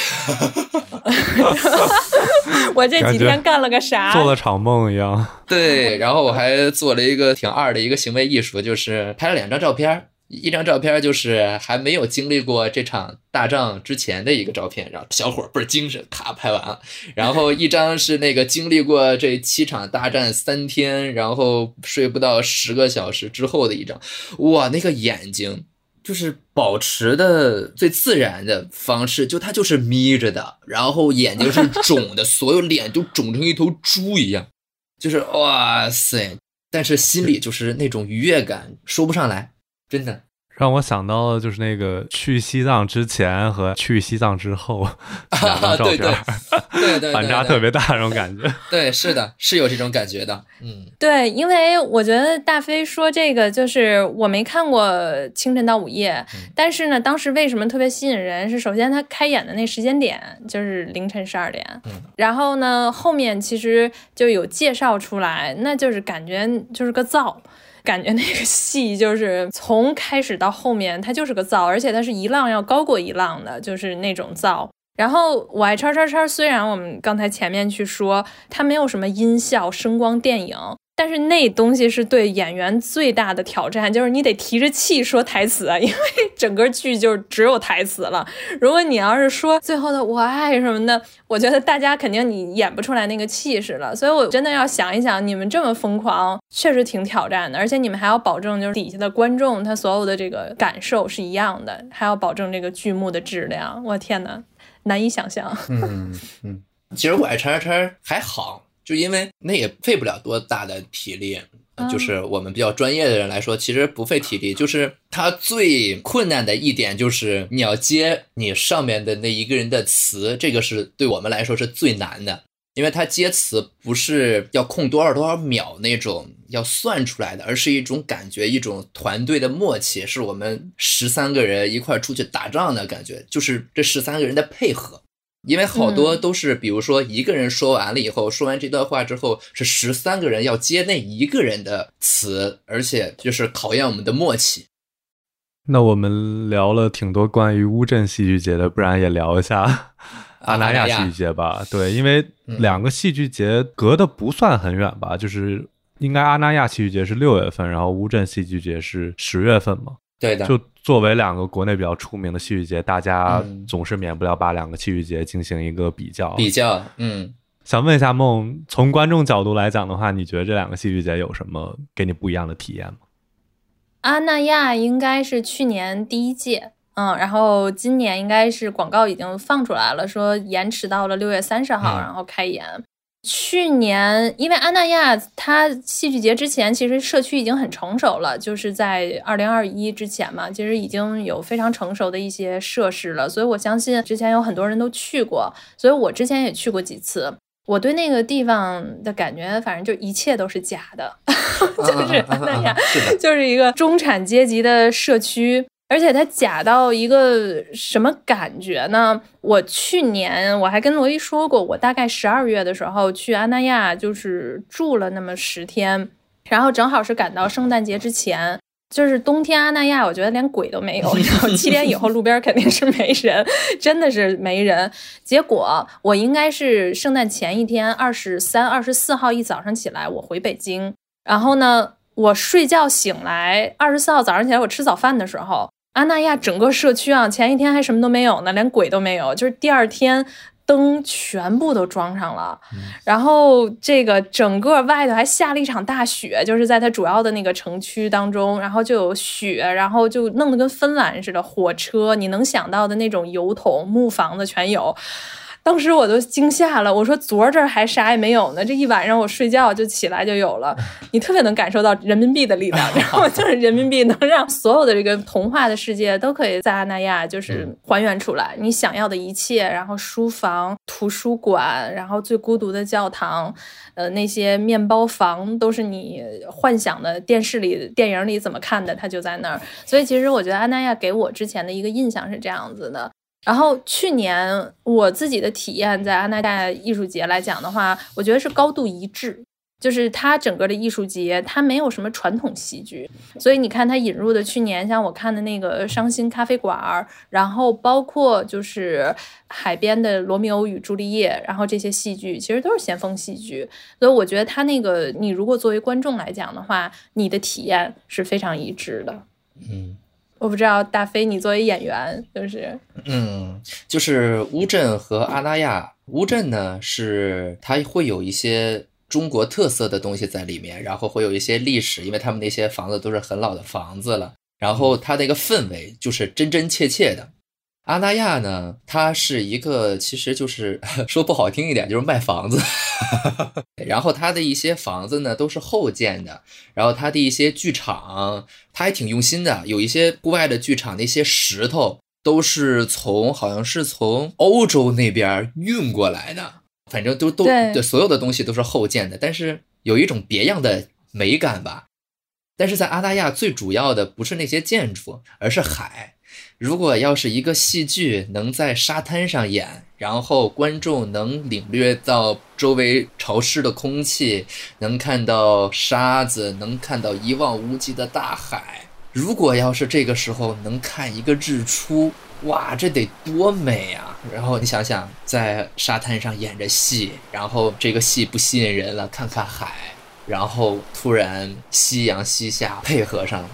我这几天干了个啥？做了场梦一样。对，然后我还做了一个挺二的一个行为艺术，就是拍了两张照片，一张照片就是还没有经历过这场大仗之前的一个照片，然后小伙倍儿精神，咔拍完了。然后一张是那个经历过这七场大战三天，然后睡不到十个小时之后的一张，哇，那个眼睛。就是保持的最自然的方式，就他就是眯着的，然后眼睛是 肿的，所有脸都肿成一头猪一样，就是哇塞！但是心里就是那种愉悦感说不上来，真的。让我想到了，就是那个去西藏之前和去西藏之后 两张照片，对对，反差特别大那种感觉。对，是的，是有这种感觉的。嗯，对，因为我觉得大飞说这个，就是我没看过《清晨到午夜》，但是呢，当时为什么特别吸引人？是首先他开演的那时间点就是凌晨十二点，嗯，然后呢，后面其实就有介绍出来，那就是感觉就是个造。感觉那个戏就是从开始到后面，它就是个造，而且它是一浪要高过一浪的，就是那种造。然后我爱叉叉叉，虽然我们刚才前面去说它没有什么音效、声光电影。但是那东西是对演员最大的挑战，就是你得提着气说台词啊，因为 整个剧就只有台词了。如果你要是说最后的“我爱”什么的，我觉得大家肯定你演不出来那个气势了。所以我真的要想一想，你们这么疯狂，确实挺挑战的。而且你们还要保证，就是底下的观众他所有的这个感受是一样的，还要保证这个剧目的质量。我天哪，难以想象。嗯嗯，其实我爱叉叉叉还好。就因为那也费不了多大的体力，就是我们比较专业的人来说，其实不费体力。就是它最困难的一点就是你要接你上面的那一个人的词，这个是对我们来说是最难的，因为他接词不是要控多少多少秒那种要算出来的，而是一种感觉，一种团队的默契，是我们十三个人一块出去打仗的感觉，就是这十三个人的配合。因为好多都是，比如说一个人说完了以后，说完这段话之后，是十三个人要接那一个人的词，而且就是考验我们的默契。那我们聊了挺多关于乌镇戏剧节的，不然也聊一下阿那亚戏剧节吧。对，因为两个戏剧节隔的不算很远吧，就是应该阿那亚戏剧节是六月份，然后乌镇戏剧节是十月份嘛。对的，就作为两个国内比较出名的戏剧节，大家总是免不了把两个戏剧节进行一个比较。比较，嗯，想问一下梦，从观众角度来讲的话，你觉得这两个戏剧节有什么给你不一样的体验吗？阿那亚应该是去年第一届，嗯，然后今年应该是广告已经放出来了，说延迟到了六月三十号，然后开演。去年，因为安那亚它戏剧节之前，其实社区已经很成熟了，就是在二零二一之前嘛，其实已经有非常成熟的一些设施了，所以我相信之前有很多人都去过，所以我之前也去过几次，我对那个地方的感觉，反正就一切都是假的，就是安那亚就是一个中产阶级的社区。而且它假到一个什么感觉呢？我去年我还跟罗伊说过，我大概十二月的时候去阿那亚，就是住了那么十天，然后正好是赶到圣诞节之前，就是冬天阿那亚，我觉得连鬼都没有，然后七点以后路边肯定是没人，真的是没人。结果我应该是圣诞前一天，二十三、二十四号一早上起来，我回北京，然后呢，我睡觉醒来，二十四号早上起来我吃早饭的时候。阿那亚整个社区啊，前一天还什么都没有呢，连鬼都没有。就是第二天灯全部都装上了，然后这个整个外头还下了一场大雪，就是在它主要的那个城区当中，然后就有雪，然后就弄得跟芬兰似的，火车你能想到的那种油桶、木房子全有。当时我都惊吓了，我说昨儿这儿还啥也没有呢，这一晚上我睡觉就起来就有了。你特别能感受到人民币的力量，然后就是人民币能让所有的这个童话的世界都可以在阿那亚就是还原出来，你想要的一切，然后书房、图书馆，然后最孤独的教堂，呃，那些面包房都是你幻想的电视里、电影里怎么看的，它就在那儿。所以其实我觉得阿那亚给我之前的一个印象是这样子的。然后去年我自己的体验在阿那亚艺术节来讲的话，我觉得是高度一致，就是它整个的艺术节它没有什么传统戏剧，所以你看它引入的去年像我看的那个伤心咖啡馆，然后包括就是海边的罗密欧与朱丽叶，然后这些戏剧其实都是先锋戏剧，所以我觉得它那个你如果作为观众来讲的话，你的体验是非常一致的，嗯。我不知道大飞，你作为演员，就是，嗯，就是乌镇和阿那亚。乌镇呢，是它会有一些中国特色的东西在里面，然后会有一些历史，因为他们那些房子都是很老的房子了，然后它那个氛围就是真真切切的。阿那亚呢，它是一个，其实就是 说不好听一点，就是卖房子。然后它的一些房子呢，都是后建的。然后它的一些剧场，它还挺用心的。有一些户外的剧场，那些石头都是从好像是从欧洲那边运过来的。反正都都对，所有的东西都是后建的，但是有一种别样的美感吧。但是在阿那亚，最主要的不是那些建筑，而是海。如果要是一个戏剧能在沙滩上演，然后观众能领略到周围潮湿的空气，能看到沙子，能看到一望无际的大海。如果要是这个时候能看一个日出，哇，这得多美啊！然后你想想，在沙滩上演着戏，然后这个戏不吸引人了，看看海，然后突然夕阳西下，配合上，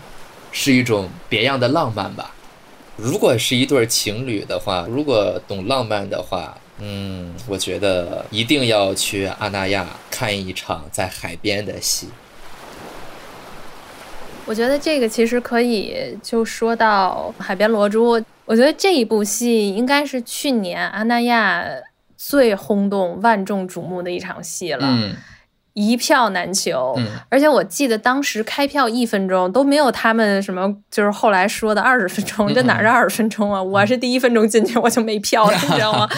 是一种别样的浪漫吧。如果是一对情侣的话，如果懂浪漫的话，嗯，我觉得一定要去阿那亚看一场在海边的戏。我觉得这个其实可以就说到《海边罗珠》，我觉得这一部戏应该是去年阿那亚最轰动、万众瞩目的一场戏了。嗯。一票难求，而且我记得当时开票一分钟都没有他们什么，就是后来说的二十分钟，这哪是二十分钟啊？我是第一分钟进去我就没票了，你知道吗？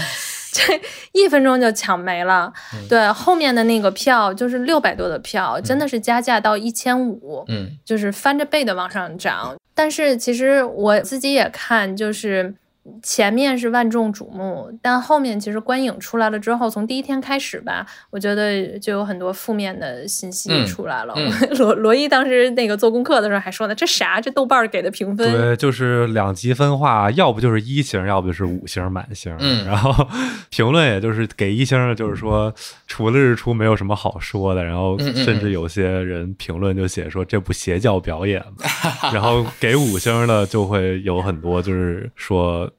这一分钟就抢没了。对，后面的那个票就是六百多的票，真的是加价到一千五，嗯，就是翻着倍的往上涨。但是其实我自己也看，就是。前面是万众瞩目，但后面其实观影出来了之后，从第一天开始吧，我觉得就有很多负面的信息出来了。罗罗伊当时那个做功课的时候还说呢，这啥？这豆瓣给的评分？对，就是两极分化，要不就是一星，要不就是五星满星。嗯，然后 评论也就是给一星的，就是说除了日出没有什么好说的。然后甚至有些人评论就写说这部邪教表演。然后给五星的就会有很多，就是说。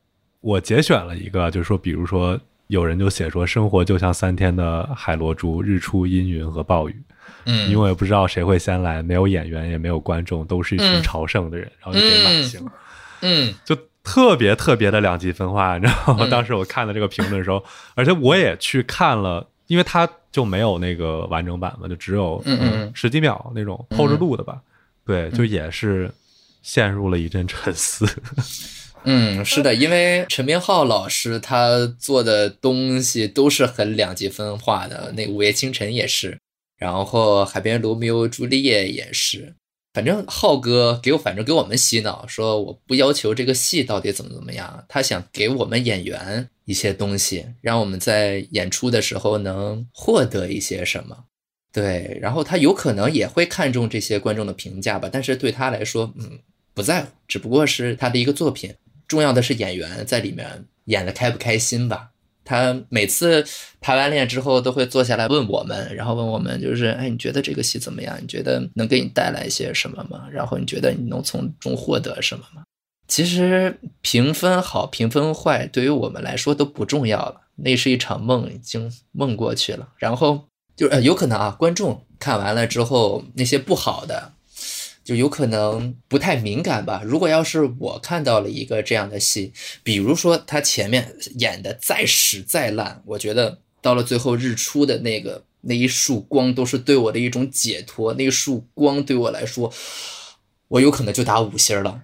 我节选了一个，就是说，比如说，有人就写说，生活就像三天的海螺珠，日出阴云和暴雨。嗯，因为也不知道谁会先来，没有演员，也没有观众，都是一群朝圣的人，然后就给满星。嗯，就特别特别的两极分化，你知道吗？当时我看的这个评论的时候，而且我也去看了，因为他就没有那个完整版嘛，就只有嗯十几秒那种偷着录的吧。对，就也是陷入了一阵沉思。嗯，是的，因为陈明昊老师他做的东西都是很两极分化的，那《午夜清晨》也是，然后《海边罗密欧朱丽叶》也是，反正浩哥给我反正给我们洗脑，说我不要求这个戏到底怎么怎么样，他想给我们演员一些东西，让我们在演出的时候能获得一些什么。对，然后他有可能也会看重这些观众的评价吧，但是对他来说，嗯，不在乎，只不过是他的一个作品。重要的是演员在里面演的开不开心吧？他每次排完练之后都会坐下来问我们，然后问我们就是，哎，你觉得这个戏怎么样？你觉得能给你带来一些什么吗？然后你觉得你能从中获得什么吗？其实评分好，评分坏，对于我们来说都不重要了。那是一场梦，已经梦过去了。然后就呃，有可能啊，观众看完了之后那些不好的。就有可能不太敏感吧。如果要是我看到了一个这样的戏，比如说他前面演的再屎再烂，我觉得到了最后日出的那个那一束光都是对我的一种解脱。那一束光对我来说，我有可能就打五星了。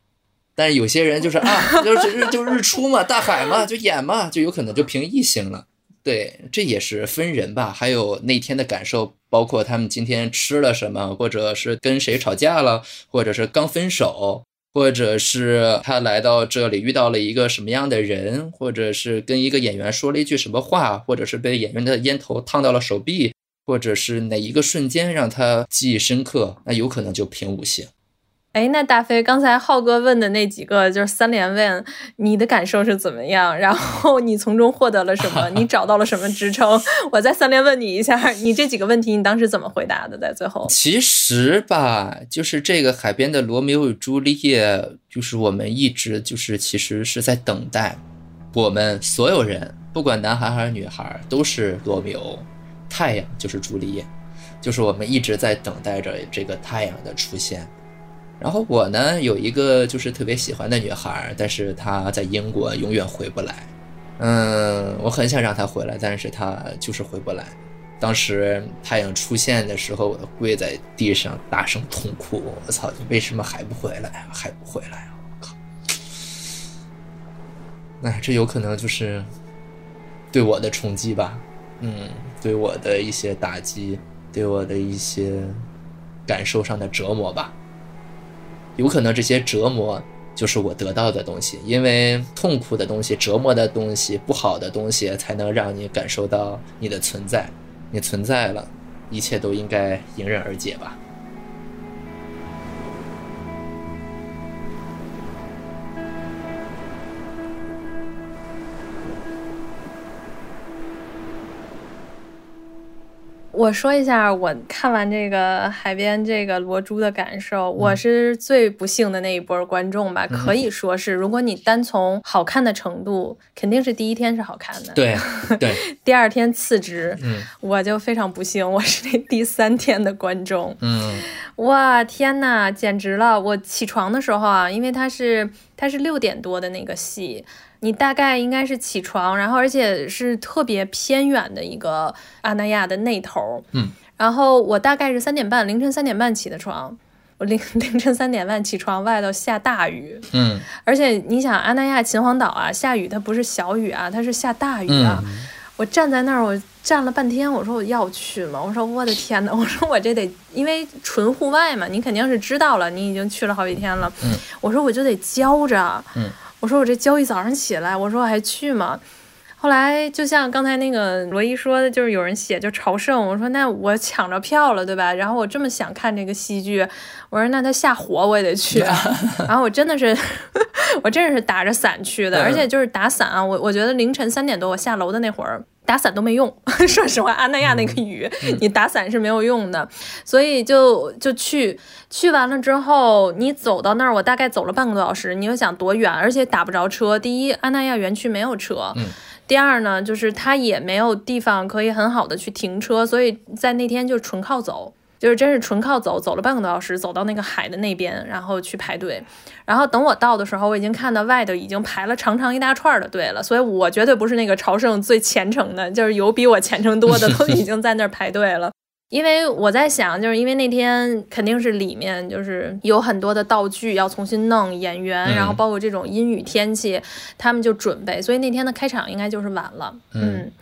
但是有些人就是啊，就是日就日出嘛，大海嘛，就演嘛，就有可能就评一星了。对，这也是分人吧。还有那天的感受，包括他们今天吃了什么，或者是跟谁吵架了，或者是刚分手，或者是他来到这里遇到了一个什么样的人，或者是跟一个演员说了一句什么话，或者是被演员的烟头烫到了手臂，或者是哪一个瞬间让他记忆深刻，那有可能就评五星。哎，那大飞，刚才浩哥问的那几个就是三连问，你的感受是怎么样？然后你从中获得了什么？你找到了什么支撑？我再三连问你一下，你这几个问题你当时怎么回答的？在最后，其实吧，就是这个海边的罗密欧与朱丽叶，就是我们一直就是其实是在等待，我们所有人，不管男孩还是女孩，都是罗密欧，太阳就是朱丽叶，就是我们一直在等待着这个太阳的出现。然后我呢有一个就是特别喜欢的女孩，但是她在英国永远回不来。嗯，我很想让她回来，但是她就是回不来。当时太阳出现的时候，我跪在地上大声痛哭。我操，你为什么还不回来？还不回来！我靠！哎，这有可能就是对我的冲击吧？嗯，对我的一些打击，对我的一些感受上的折磨吧。有可能这些折磨就是我得到的东西。因为痛苦的东西、折磨的东西、不好的东西，才能让你感受到你的存在。你存在了，一切都应该迎刃而解吧。我说一下我看完这个海边这个罗珠的感受，我是最不幸的那一波观众吧，可以说是，如果你单从好看的程度，肯定是第一天是好看的，对对，第二天次之，嗯，我就非常不幸，我是那第三天的观众，嗯，哇天呐，简直了！我起床的时候啊，因为它是它是六点多的那个戏。你大概应该是起床，然后而且是特别偏远的一个阿那亚的那头，嗯，然后我大概是三点半，凌晨三点半起的床，我凌 凌晨三点半起床，外头下大雨，嗯，而且你想阿那亚秦皇岛啊，下雨它不是小雨啊，它是下大雨啊，我站在那儿，我站了半天，我说我要去吗？我说我的天呐，我说我这得因为纯户外嘛，你肯定是知道了，你已经去了好几天了，嗯，我说我就得浇着，嗯。我说我这交易早上起来，我说我还去吗？后来就像刚才那个罗伊说的，就是有人写就朝圣。我说那我抢着票了，对吧？然后我这么想看这个戏剧，我说那他下火我也得去啊。然后我真的是，我真的是打着伞去的，而且就是打伞啊。我我觉得凌晨三点多我下楼的那会儿。打伞都没用，说实话，安那亚那个雨，你打伞是没有用的，所以就就去去完了之后，你走到那儿，我大概走了半个多小时。你又想多远，而且打不着车。第一，安那亚园区没有车；第二呢，就是它也没有地方可以很好的去停车，所以在那天就纯靠走。就是真是纯靠走，走了半个多小时，走到那个海的那边，然后去排队。然后等我到的时候，我已经看到外头已经排了长长一大串的队了。所以我绝对不是那个朝圣最虔诚的，就是有比我虔诚多的都已经在那儿排队了。因为我在想，就是因为那天肯定是里面就是有很多的道具要重新弄，演员，然后包括这种阴雨天气，他们就准备，所以那天的开场应该就是晚了。嗯。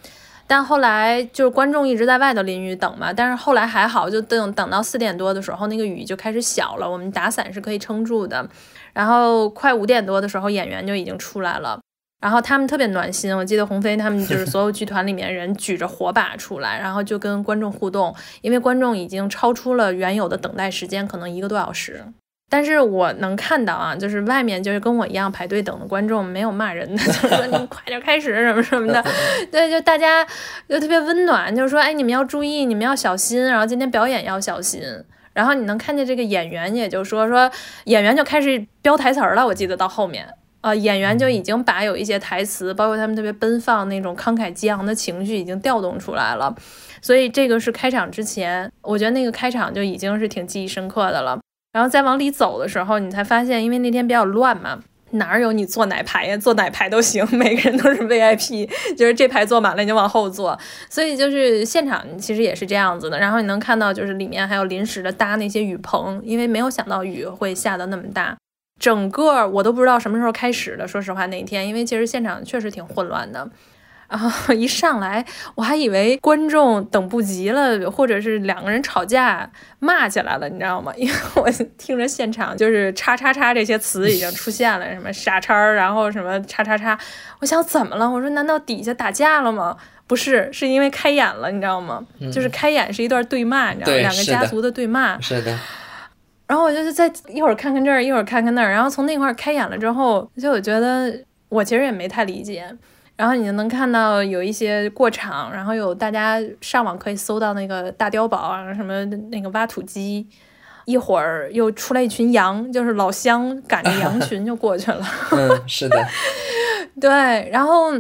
但后来就是观众一直在外头淋雨等嘛，但是后来还好，就等等到四点多的时候，那个雨就开始小了，我们打伞是可以撑住的。然后快五点多的时候，演员就已经出来了，然后他们特别暖心。我记得鸿飞他们就是所有剧团里面人举着火把出来，然后就跟观众互动，因为观众已经超出了原有的等待时间，可能一个多小时。但是我能看到啊，就是外面就是跟我一样排队等的观众没有骂人的，就是说你们快点开始什么什么的，对，就大家就特别温暖，就是说哎你们要注意，你们要小心，然后今天表演要小心，然后你能看见这个演员也就说说演员就开始飙台词儿了，我记得到后面。啊演员就已经把有一些台词，包括他们特别奔放那种慷慨激昂的情绪已经调动出来了，所以这个是开场之前，我觉得那个开场就已经是挺记忆深刻的了。然后再往里走的时候，你才发现，因为那天比较乱嘛，哪儿有你坐哪排呀？坐哪排都行，每个人都是 VIP，就是这排坐满了你就往后坐。所以就是现场其实也是这样子的。然后你能看到，就是里面还有临时的搭那些雨棚，因为没有想到雨会下的那么大。整个我都不知道什么时候开始的，说实话那天，因为其实现场确实挺混乱的。然 后一上来，我还以为观众等不及了，或者是两个人吵架骂起来了，你知道吗？因为我听着现场就是“叉叉叉”这些词已经出现了，什么傻叉儿，然后什么“叉叉叉”，我想怎么了？我说难道底下打架了吗？不是，是因为开演了，你知道吗？就是开演是一段对骂，你知道吗？两个家族的对骂。是的。然后我就是在一会儿看看这儿，一会儿看看那儿，然后从那块儿开演了之后，就我觉得我其实也没太理解。然后你就能看到有一些过场，然后有大家上网可以搜到那个大碉堡啊，什么那个挖土机，一会儿又出来一群羊，就是老乡赶着羊群就过去了。嗯，是的，对，然后。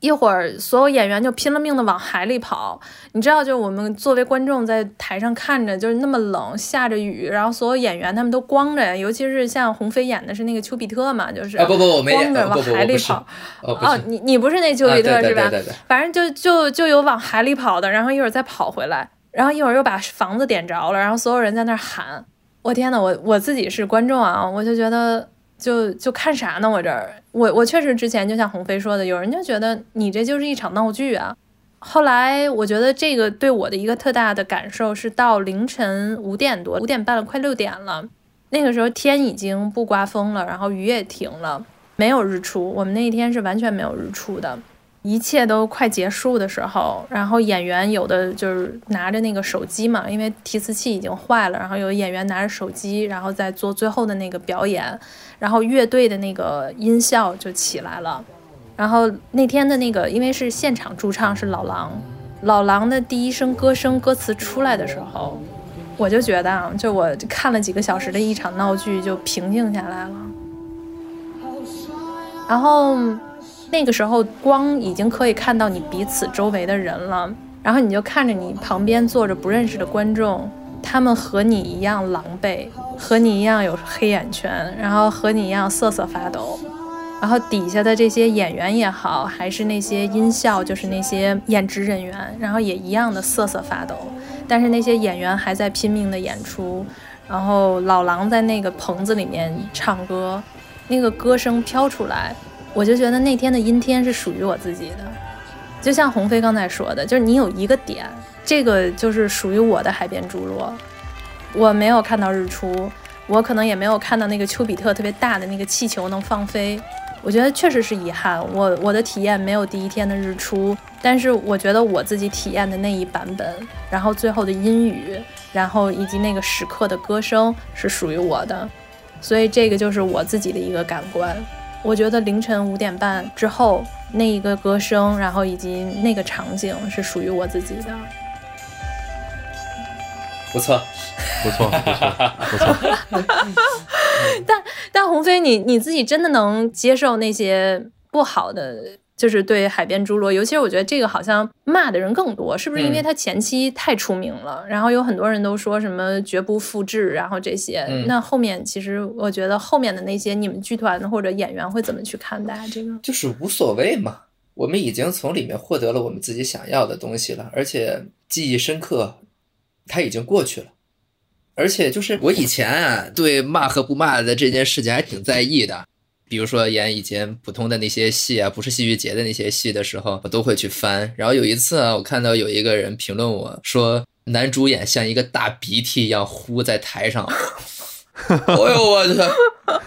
一会儿，所有演员就拼了命的往海里跑。你知道，就是我们作为观众在台上看着，就是那么冷，下着雨，然后所有演员他们都光着，尤其是像鸿飞演的是那个丘比特嘛，就是不不，我没光着往海里跑。哦，你你不是那丘比特是吧？反正就就就有往海里跑的，然后一会儿再跑回来，然后一会儿又把房子点着了，然后所有人在那喊。我天呐，我我自己是观众啊，我就觉得。就就看啥呢？我这儿，我我确实之前就像鸿飞说的，有人就觉得你这就是一场闹剧啊。后来我觉得这个对我的一个特大的感受是，到凌晨五点多，五点半了，快六点了，那个时候天已经不刮风了，然后雨也停了，没有日出。我们那一天是完全没有日出的。一切都快结束的时候，然后演员有的就是拿着那个手机嘛，因为提词器已经坏了，然后有演员拿着手机，然后在做最后的那个表演，然后乐队的那个音效就起来了，然后那天的那个因为是现场驻唱是老狼，老狼的第一声歌声歌词出来的时候，我就觉得啊，就我看了几个小时的一场闹剧就平静下来了，然后。那个时候光已经可以看到你彼此周围的人了，然后你就看着你旁边坐着不认识的观众，他们和你一样狼狈，和你一样有黑眼圈，然后和你一样瑟瑟发抖，然后底下的这些演员也好，还是那些音效，就是那些演职人员，然后也一样的瑟瑟发抖，但是那些演员还在拼命的演出，然后老狼在那个棚子里面唱歌，那个歌声飘出来。我就觉得那天的阴天是属于我自己的，就像鸿飞刚才说的，就是你有一个点，这个就是属于我的海边侏罗。我没有看到日出，我可能也没有看到那个丘比特特别大的那个气球能放飞。我觉得确实是遗憾，我我的体验没有第一天的日出，但是我觉得我自己体验的那一版本，然后最后的阴雨，然后以及那个时刻的歌声是属于我的，所以这个就是我自己的一个感官。我觉得凌晨五点半之后那一个歌声，然后以及那个场景是属于我自己的。不错，不错，不错，不错。但但鸿飞，你你自己真的能接受那些不好的？就是对海边侏罗，尤其是我觉得这个好像骂的人更多，是不是因为他前期太出名了？然后有很多人都说什么绝不复制，然后这些。那后面其实我觉得后面的那些你们剧团或者演员会怎么去看待这个？就是无所谓嘛，我们已经从里面获得了我们自己想要的东西了，而且记忆深刻，它已经过去了。而且就是我以前啊，对骂和不骂的这件事情还挺在意的。比如说演以前普通的那些戏啊，不是戏剧节的那些戏的时候，我都会去翻。然后有一次啊，我看到有一个人评论我说，男主演像一个大鼻涕一样呼在台上。哎呦我去，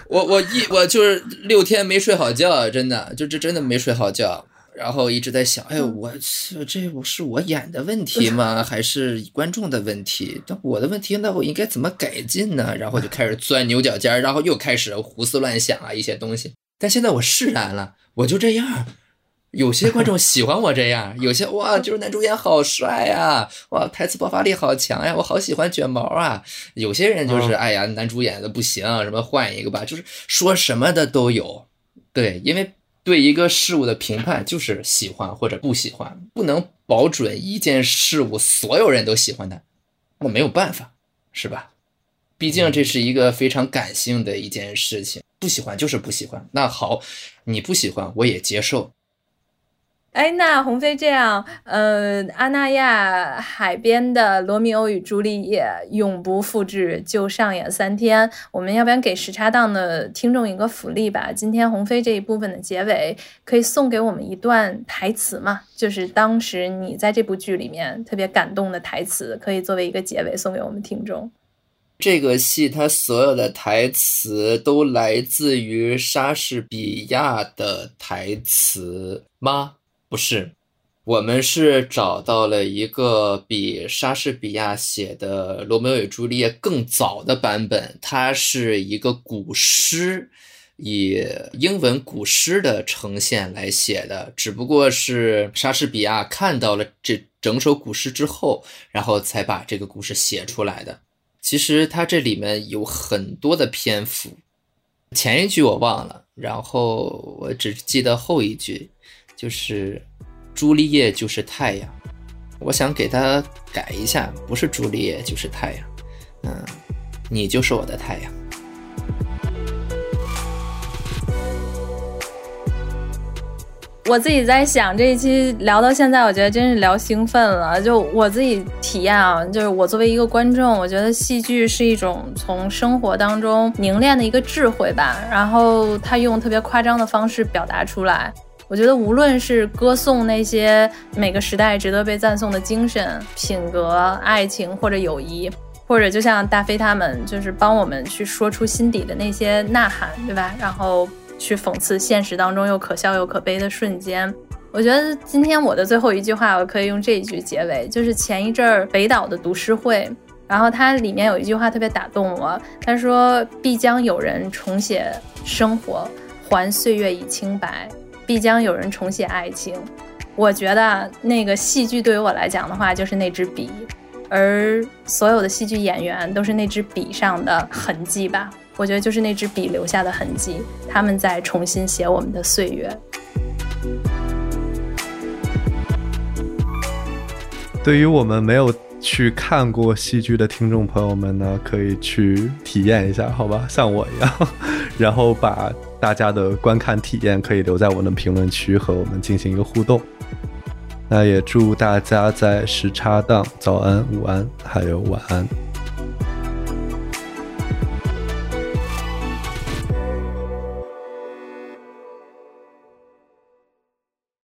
我我一我就是六天没睡好觉，真的就这真的没睡好觉。然后一直在想，哎，我这这不是我演的问 题吗？还是观众的问题？但我的问题，那我应该怎么改进呢？然后就开始钻牛角尖，然后又开始胡思乱想啊，一些东西。但现在我释然了，我就这样。有些观众喜欢我这样，有些哇，就是男主演好帅呀，哇，台词爆发力好强呀，我好喜欢卷毛啊。有些人就是，哎呀，男主演的不行，什么换一个吧，就是说什么的都有。对，因为。对一个事物的评判就是喜欢或者不喜欢，不能保准一件事物所有人都喜欢它，那没有办法，是吧？毕竟这是一个非常感性的一件事情，不喜欢就是不喜欢。那好，你不喜欢我也接受。哎，那鸿飞这样，呃，阿那亚海边的《罗密欧与朱丽叶》永不复制，就上演三天。我们要不然给时差档的听众一个福利吧？今天鸿飞这一部分的结尾可以送给我们一段台词嘛？就是当时你在这部剧里面特别感动的台词，可以作为一个结尾送给我们听众。这个戏它所有的台词都来自于莎士比亚的台词吗？不是，我们是找到了一个比莎士比亚写的《罗密欧与朱丽叶》更早的版本，它是一个古诗，以英文古诗的呈现来写的。只不过是莎士比亚看到了这整首古诗之后，然后才把这个故事写出来的。其实它这里面有很多的篇幅，前一句我忘了，然后我只记得后一句。就是朱丽叶就是太阳，我想给它改一下，不是朱丽叶就是太阳，嗯，你就是我的太阳。我自己在想这一期聊到现在，我觉得真是聊兴奋了。就我自己体验啊，就是我作为一个观众，我觉得戏剧是一种从生活当中凝练的一个智慧吧，然后他用特别夸张的方式表达出来。我觉得无论是歌颂那些每个时代值得被赞颂的精神、品格、爱情或者友谊，或者就像大飞他们，就是帮我们去说出心底的那些呐喊，对吧？然后去讽刺现实当中又可笑又可悲的瞬间。我觉得今天我的最后一句话，我可以用这一句结尾，就是前一阵儿北岛的读诗会，然后它里面有一句话特别打动我，他说：“必将有人重写生活，还岁月以清白；必将有人重写爱情。”我觉得那个戏剧对于我来讲的话，就是那支笔。而所有的戏剧演员都是那支笔上的痕迹吧？我觉得就是那支笔留下的痕迹，他们在重新写我们的岁月。对于我们没有去看过戏剧的听众朋友们呢，可以去体验一下，好吧？像我一样，然后把大家的观看体验可以留在我们的评论区和我们进行一个互动。那也祝大家在时差档早安、午安，还有晚安。